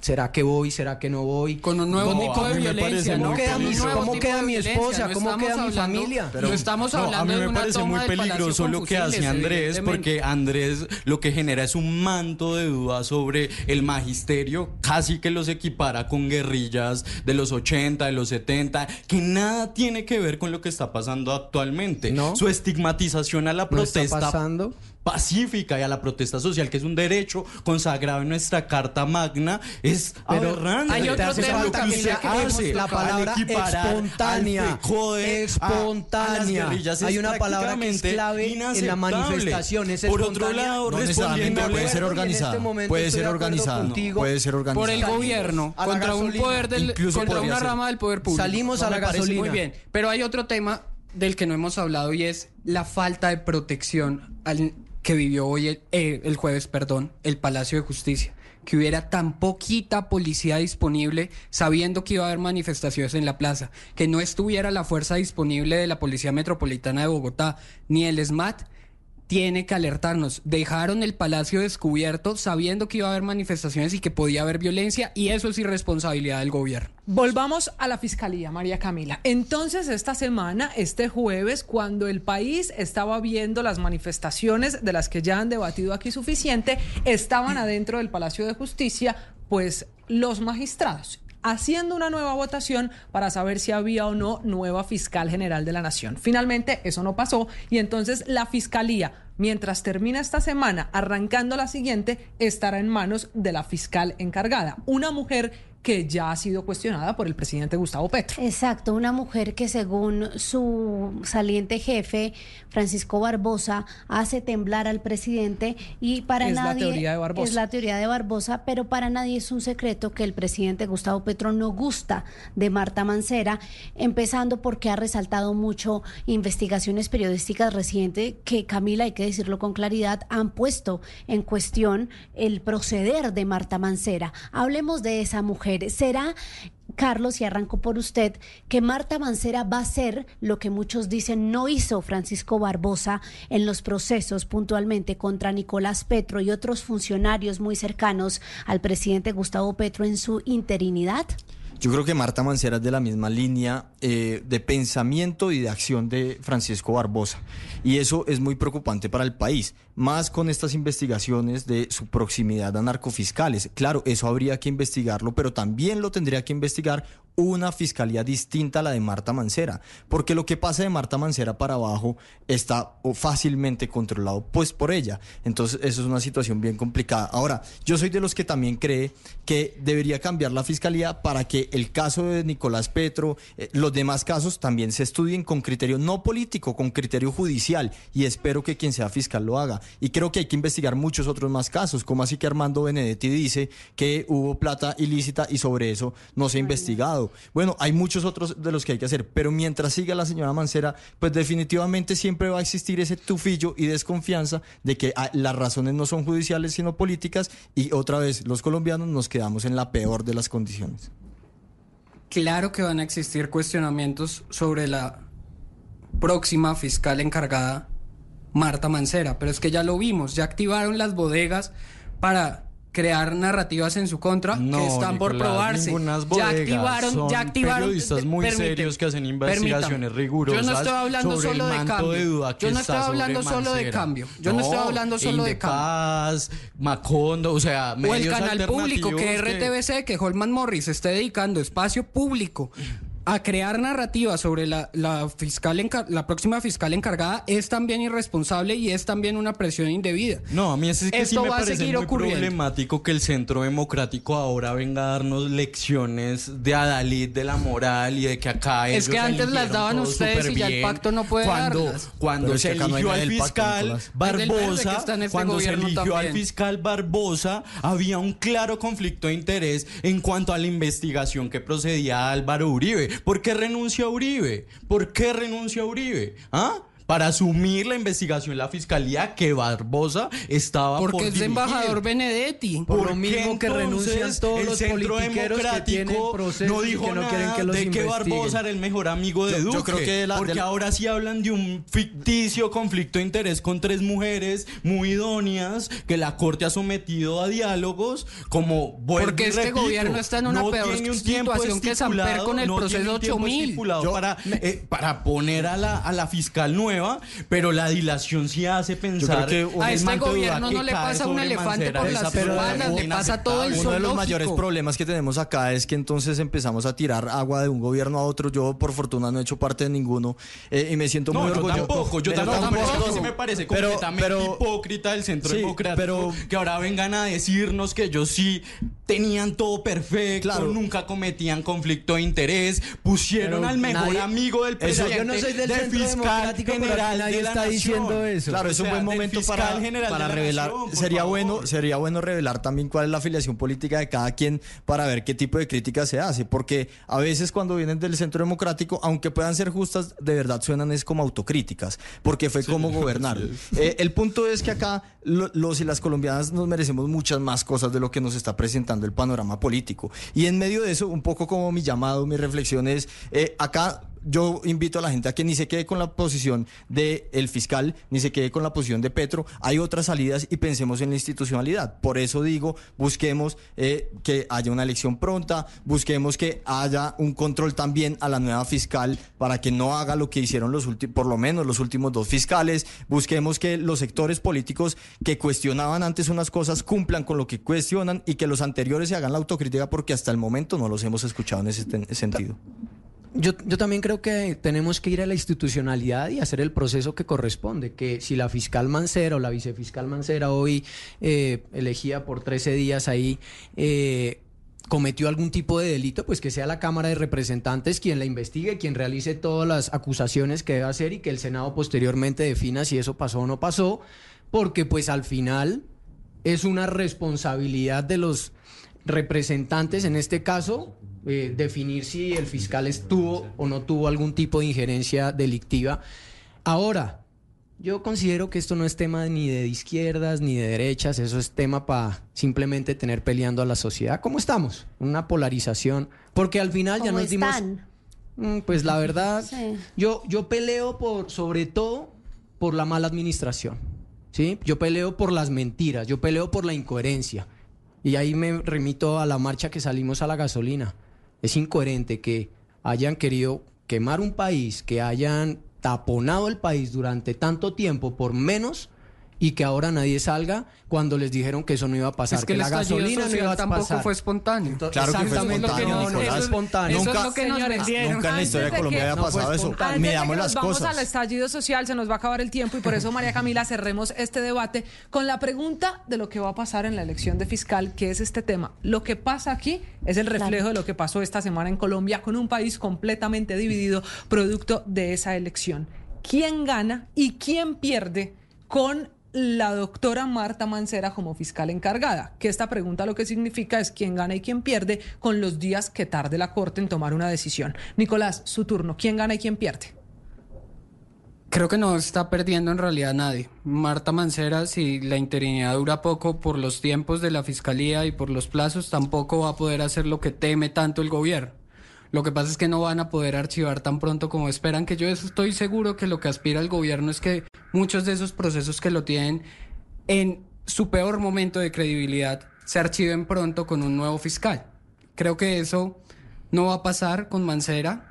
¿será que voy? ¿Será que no voy? Con un nuevo ¿Cómo- tipo cómo- de violencia, ¿no? queda mi- nuevo ¿Cómo tipo queda de mi violencia, esposa? no ¿Cómo queda mi hablando- familia? no estamos No, hablando a mí de me una parece toma muy peligroso lo que hace Andrés, porque Andrés lo que genera es un manto de duda sobre el magisterio, casi que los equipara con guerrillas de los 80, de los 70, que nada tiene que ver con lo que está pasando actualmente. Su estigmatización a la ¿No está protesta pasando? Pacífica y a la protesta social, que es un derecho consagrado en nuestra Carta Magna, es Pero aberrante. hay otro tema que también hace la al palabra espontánea, a- a espontánea. Hay una palabra que es clave en la manifestación, es Por otro lado, No respondiendo a- puede ser organizada. este puede ser organizada. contigo. Puede ser organizada. por el gobierno A contra un poder del Incluso contra una ser. rama del poder público. Salimos a No la gasolina. Muy bien, pero hay otro tema del que no hemos hablado y es la falta de protección al- que vivió hoy el, eh, el jueves, perdón, el Palacio de Justicia. Que hubiera tan poquita policía disponible sabiendo que iba a haber manifestaciones en la plaza, que no estuviera la fuerza disponible de la Policía Metropolitana de Bogotá ni el SMAT, tiene que alertarnos. Dejaron el palacio descubierto sabiendo que iba a haber manifestaciones y que podía haber violencia y eso es irresponsabilidad del gobierno. Volvamos a la fiscalía, María Camila. Entonces, esta semana, este jueves, cuando el país estaba viendo las manifestaciones de las que ya han debatido aquí suficiente, estaban adentro del Palacio de Justicia, pues los magistrados haciendo una nueva votación para saber si había o no nueva fiscal general de la nación. Finalmente eso no pasó y entonces la fiscalía, mientras termina esta semana, arrancando la siguiente, estará en manos de la fiscal encargada, una mujer que ya ha sido cuestionada por el presidente Gustavo Petro. Exacto, una mujer que según su saliente jefe, Francisco Barbosa, hace temblar al presidente y para Es la nadie teoría de Barbosa. es la teoría de Barbosa, pero para nadie es un secreto que el presidente Gustavo Petro no gusta de Marta Mancera, empezando porque ha resaltado mucho investigaciones periodísticas recientes que Camila, hay que decirlo con claridad, han puesto en cuestión el proceder de Marta Mancera. Hablemos de esa mujer. ¿Será Carlos, y arranco por usted, que Marta Mancera va a hacer lo que muchos dicen no hizo Francisco Barbosa en los procesos puntualmente contra Nicolás Petro y otros funcionarios muy cercanos al presidente Gustavo Petro en su interinidad? Yo creo que Marta Mancera es de la misma línea eh, de pensamiento y de acción de Francisco Barbosa. Y eso es muy preocupante para el país, más con estas investigaciones de su proximidad a narcofiscales. Claro, eso habría que investigarlo, pero también lo tendría que investigar una fiscalía distinta a la de Marta Mancera, porque lo que pasa de Marta Mancera para abajo está fácilmente controlado pues por ella. Entonces, eso es una situación bien complicada. Ahora, yo soy de los que también cree que debería cambiar la fiscalía para que el caso de Nicolás Petro, eh, los demás casos también se estudien con criterio no político, con criterio judicial y espero que quien sea fiscal lo haga. Y creo que hay que investigar muchos otros más casos, como así que Armando Benedetti dice que hubo plata ilícita y sobre eso no se ha investigado. Bueno, hay muchos otros de los que hay que hacer, pero mientras siga la señora Mancera, pues definitivamente siempre va a existir ese tufillo y desconfianza de que ah, las razones no son judiciales sino políticas y otra vez los colombianos nos quedamos en la peor de las condiciones. Claro que van a existir cuestionamientos sobre la próxima fiscal encargada, Marta Mancera, pero es que ya lo vimos, ya activaron las bodegas para crear narrativas en su contra No, que están por probarse. ya activaron, son ya activaron periodistas muy serios que hacen investigaciones rigurosas Yo no estoy hablando sobre solo de cambio. de Yo no está estoy hablando solo de cambio. Yo no, estoy hablando solo de cambio. Macondo, o sea, O el medios canal público que RTBC, que Holman Morris esté dedicando espacio público a crear narrativa sobre la, la fiscal encar- la próxima fiscal encargada es también irresponsable y es también una presión indebida. No, a mí es que sí Esto me va a seguir muy ocurriendo. problemático que el Centro Democrático ahora venga a darnos lecciones de Adalid, de la moral y de que acá Es que antes las daban ustedes y ya el pacto no puede cuando, darlas. Cuando Pero es se no eligió al pacto, fiscal que Barbosa, está en este cuando se eligió al fiscal Barbosa, había un claro conflicto de interés en cuanto a la investigación que procedía a Álvaro Uribe. ¿Por qué renuncia Uribe? ¿Por qué renuncia Uribe? ¿Ah? Para asumir la investigación en la fiscalía que Barbosa estaba Porque por es dirigir. embajador Benedetti. Por lo ¿Por qué mismo que renuncian todos el los Centro politiqueros que tienen Democrático procesos no y dijo que no nada quieren que los de que? Barbosa era el mejor amigo de Yo- Duque. yo creo que la- porque de la- ahora sí hablan de un ficticio conflicto de interés con tres mujeres muy idóneas que la corte ha sometido a diálogos como Porque este repito, gobierno está en una no peor tiene un tiempo situación que Samper estipulado, con el no proceso tiene un tiempo 8000. estipulado Yo- para, eh, para poner a la, a la fiscal nueva, pero la dilación sí hace pensar que A este gobierno que no le pasa un elefante por las espaldas, le pasa todo el. Uno de los mayores problemas que tenemos acá es que entonces empezamos a tirar agua de un gobierno a otro. Yo, por fortuna, no he hecho parte de ninguno eh, y me siento No, muy yo orgulloso. tampoco, yo Pero tampoco, pero es que tampoco. sí me parece Pero- completamente pero- hipócrita del centro Sí, democrático pero- que ahora vengan a decirnos que ellos sí tenían todo perfecto, Claro. nunca cometían conflicto de interés, pusieron al mejor nadie- amigo del Eso- presidente yo no soy del de Centro fiscal Democrático, pero general nadie de la está nación. diciendo eso. Claro, es un buen momento para, para revelar. nación, sería favor. bueno, sería bueno revelar también cuál es la afiliación política de cada quien para ver qué tipo de crítica se hace, porque a veces cuando vienen del centro democrático, aunque puedan ser justas, de verdad suenan es como autocríticas, porque fue como gobernaron. Eh, el punto es que acá lo- los y las colombianas nos merecemos muchas más cosas de lo que nos está presentando el panorama político. Y en medio de eso, un poco como mi llamado, mi reflexión es, eh, acá yo invito a la gente a que ni se quede con la posición del fiscal, ni se quede con la posición de Petro. Hay otras salidas y pensemos en la institucionalidad. Por eso digo, busquemos eh, que haya una elección pronta, busquemos que haya un control también a la nueva fiscal para que no haga lo que hicieron los últimos, por lo menos los últimos dos fiscales. Busquemos que los sectores políticos que cuestionaban antes unas cosas cumplan con lo que cuestionan y que los anteriores se hagan la autocrítica porque hasta el momento no los hemos escuchado en ese sentido. Yo, yo también creo que tenemos que ir a la institucionalidad y hacer el proceso que corresponde, que si la fiscal Mancera o la vicefiscal Mancera hoy eh, elegida por 13 días ahí eh, cometió algún tipo de delito, pues que sea la Cámara de Representantes quien la investigue, quien realice todas las acusaciones que debe hacer y que el Senado posteriormente defina si eso pasó o no pasó, porque pues al final es una responsabilidad de los representantes, en este caso, eh, definir si el fiscal estuvo o no tuvo algún tipo de injerencia delictiva. Ahora, yo considero que esto no es tema ni de izquierdas ni de derechas, eso es tema para simplemente tener peleando a la sociedad. ¿Cómo estamos? Una polarización, porque al final ya ¿Cómo nos dimos... están? Mm, Pues la verdad, Sí. yo, yo peleo por, sobre todo, por la mala administración. ¿sí? Yo peleo por las mentiras, yo peleo por la incoherencia. Y ahí me remito a la marcha que salimos a la gasolina. Es incoherente que hayan querido quemar un país, que hayan taponado el país durante tanto tiempo por menos y que ahora nadie salga cuando les dijeron que eso no iba a pasar, Es que el la estallido gasolina no social iba a tampoco pasar. fue espontáneo. Claro que fue espontáneo, no, no, fue espontáneo. Eso es Nunca- lo que nos Señores, vendieron. Nunca en la historia de Colombia que- había No pasado eso. que nos las vamos cosas. al estallido social, se nos va a acabar el tiempo y por eso, María Camila, cerremos este debate con la pregunta de lo que va a pasar en la elección de fiscal, que es este tema. Lo que pasa aquí es el reflejo de lo que pasó esta semana en Colombia con un país completamente dividido producto de esa elección. ¿Quién gana y quién pierde con la doctora Marta Mancera como fiscal encargada? Que esta pregunta lo que significa es quién gana y quién pierde con los días que tarde la Corte en tomar una decisión. Nicolás, su turno. ¿Quién gana y quién pierde? Creo que no está perdiendo en realidad nadie. Marta Mancera, si la interinidad dura poco por los tiempos de la fiscalía y por los plazos, tampoco va a poder hacer lo que teme tanto el gobierno. Lo que pasa es que no van a poder archivar tan pronto como esperan, que yo estoy seguro que lo que aspira el gobierno es que muchos de esos procesos que lo tienen en su peor momento de credibilidad se archiven pronto con un nuevo fiscal. Creo que eso no va a pasar con Mancera.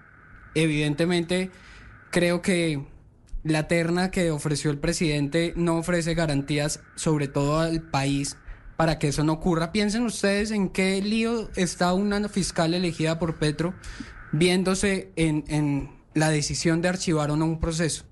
Evidentemente, creo que la terna que ofreció el presidente no ofrece garantías, sobre todo al país, para que eso no ocurra. Piensen ustedes en qué lío está una fiscal elegida por Petro viéndose en, en la decisión de archivar o no un proceso.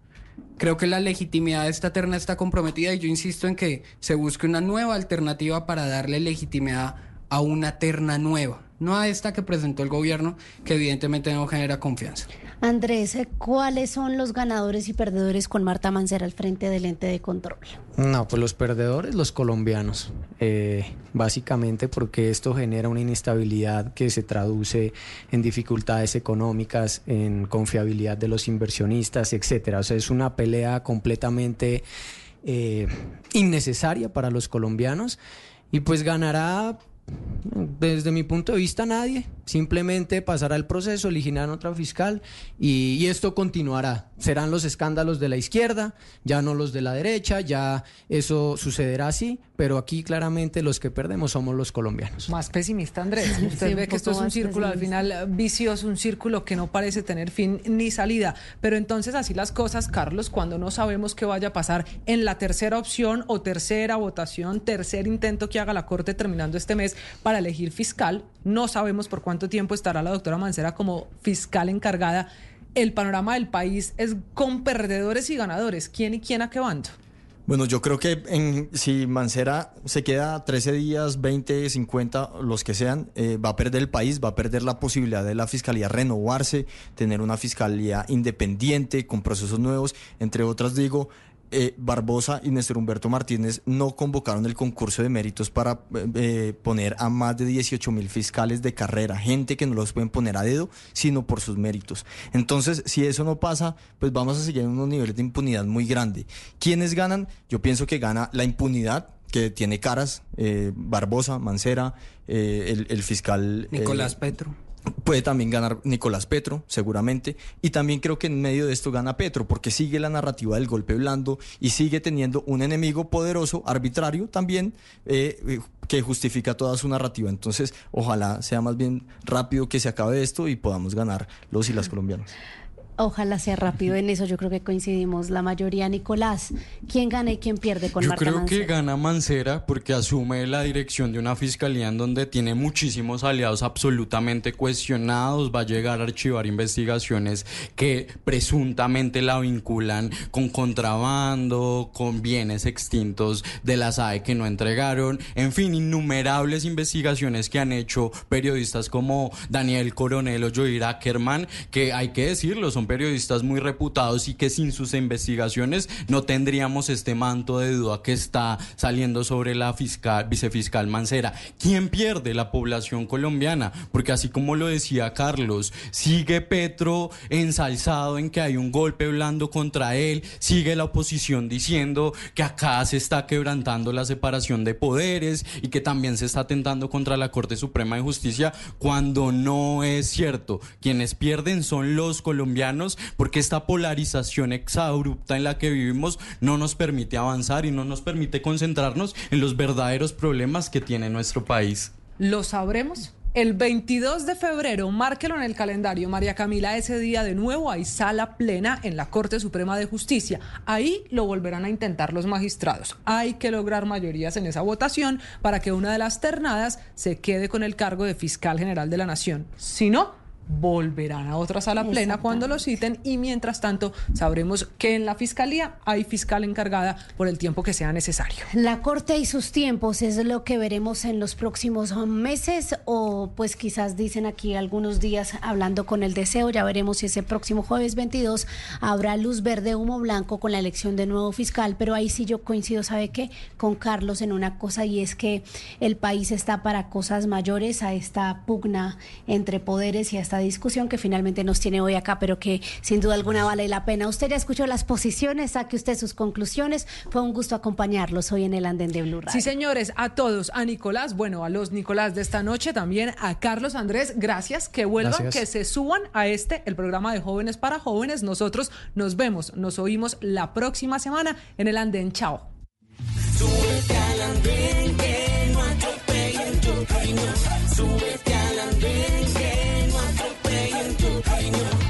Creo que la legitimidad de esta terna está comprometida y yo insisto en que se busque una nueva alternativa para darle legitimidad a una terna nueva, no a esta que presentó el gobierno, que evidentemente no genera confianza. Andrés, ¿cuáles son los ganadores y perdedores con Marta Mancera al frente del ente de control? No, pues los perdedores, los colombianos, eh, básicamente porque esto genera una inestabilidad que se traduce en dificultades económicas, en confiabilidad de los inversionistas, etcétera. O sea, es una pelea completamente eh, innecesaria para los colombianos y pues ganará desde mi punto de vista, nadie. Simplemente pasará el proceso, elegirán otra fiscal y, y, esto continuará. Serán los escándalos de la izquierda, ya no los de la derecha, ya eso sucederá así, pero aquí claramente los que perdemos somos los colombianos. Más pesimista, Andrés. Usted Sí, ve que esto es un círculo al final vicioso, un círculo que no parece tener fin ni salida. Pero entonces así las cosas, Carlos, cuando no sabemos qué vaya a pasar en la tercera opción o tercera votación, tercer intento que haga la Corte terminando este mes para elegir fiscal, no sabemos por cuánto tiempo estará la doctora Mancera como fiscal encargada. El panorama del país es con perdedores y ganadores. ¿Quién y quién a qué bando? Bueno, yo creo que si Mancera se queda 13 días, 20, 50, los que sean, eh, va a perder el país, va a perder la posibilidad de la fiscalía renovarse, tener una fiscalía independiente, con procesos nuevos. Entre otras, digo, eh, Barbosa y Néstor Humberto Martínez no convocaron el concurso de méritos para eh, eh, poner a más de 18 mil fiscales de carrera, gente que no los pueden poner a dedo, sino por sus méritos. Entonces, si eso no pasa, pues vamos a seguir en unos niveles de impunidad muy grande. ¿Quiénes ganan? Yo pienso que gana la impunidad que tiene caras, eh, Barbosa, Mancera, eh, el, el fiscal... eh, Nicolás Petro. Puede también ganar Nicolás Petro, seguramente. Y también creo que en medio de esto gana Petro, porque sigue la narrativa del golpe blando y sigue teniendo un enemigo poderoso, arbitrario también, eh, eh, que justifica toda su narrativa. Entonces, ojalá sea más bien rápido que se acabe esto y podamos ganar los y las colombianos. Ojalá sea rápido en eso, yo creo que coincidimos la mayoría. Nicolás, ¿quién gana y quién pierde con Yo Marta creo Mancera? que gana Mancera porque asume la dirección de una fiscalía en donde tiene muchísimos aliados absolutamente cuestionados, va a llegar a archivar investigaciones que presuntamente la vinculan con contrabando, con bienes extintos de la SAE que no entregaron, en fin, innumerables investigaciones que han hecho periodistas como Daniel Coronel o Joir Ackerman, que hay que decirlo, son periodistas muy reputados y que sin sus investigaciones no tendríamos este manto de duda que está saliendo sobre la fiscal, vicefiscal Mancera. ¿Quién pierde? La población colombiana, porque así como lo decía Carlos, sigue Petro ensalzado en que hay un golpe blando contra él, sigue la oposición diciendo que acá se está quebrantando la separación de poderes y que también se está atentando contra la Corte Suprema de Justicia, cuando no es cierto. Quienes pierden son los colombianos porque esta polarización exabrupta en la que vivimos no nos permite avanzar y no nos permite concentrarnos en los verdaderos problemas que tiene nuestro país. ¿Lo sabremos? El 22 de febrero, márquelo en el calendario, María Camila, ese día de nuevo hay sala plena en la Corte Suprema de Justicia. Ahí lo volverán a intentar los magistrados. Hay que lograr mayorías en esa votación para que una de las ternadas se quede con el cargo de fiscal general de la Nación. Si no, volverán a otra sala plena cuando lo citen y mientras tanto sabremos que en la Fiscalía hay fiscal encargada por el tiempo que sea necesario. La Corte y sus tiempos es lo que veremos en los próximos meses o pues quizás dicen aquí algunos días hablando con el deseo, ya veremos si ese próximo jueves 22 habrá luz verde, humo blanco con la elección de nuevo fiscal, pero ahí sí yo coincido, ¿sabe qué? Con Carlos en una cosa y es que el país está para cosas mayores a esta pugna entre poderes y a esta discusión que finalmente nos tiene hoy acá, pero que sin duda alguna vale la pena. Usted ya escuchó las posiciones, saque usted sus conclusiones. Fue un gusto acompañarlos hoy en el Andén de Blue Radio. Sí, señores, a todos, a Nicolás, bueno, a los Nicolás de esta noche, también a Carlos Andrés, gracias, que vuelvan, Gracias. que se suban a este, el programa de jóvenes para jóvenes. Nosotros nos vemos, nos oímos la próxima semana en el Andén. Chao. Súbete al andén que no atropellen tu reino. Súbete al andén que no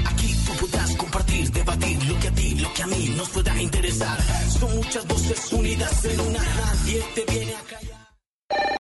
Aquí tú podrás compartir, debatir lo que a ti, lo que a mí nos pueda interesar. Son muchas voces unidas en una, nadie te viene a callar.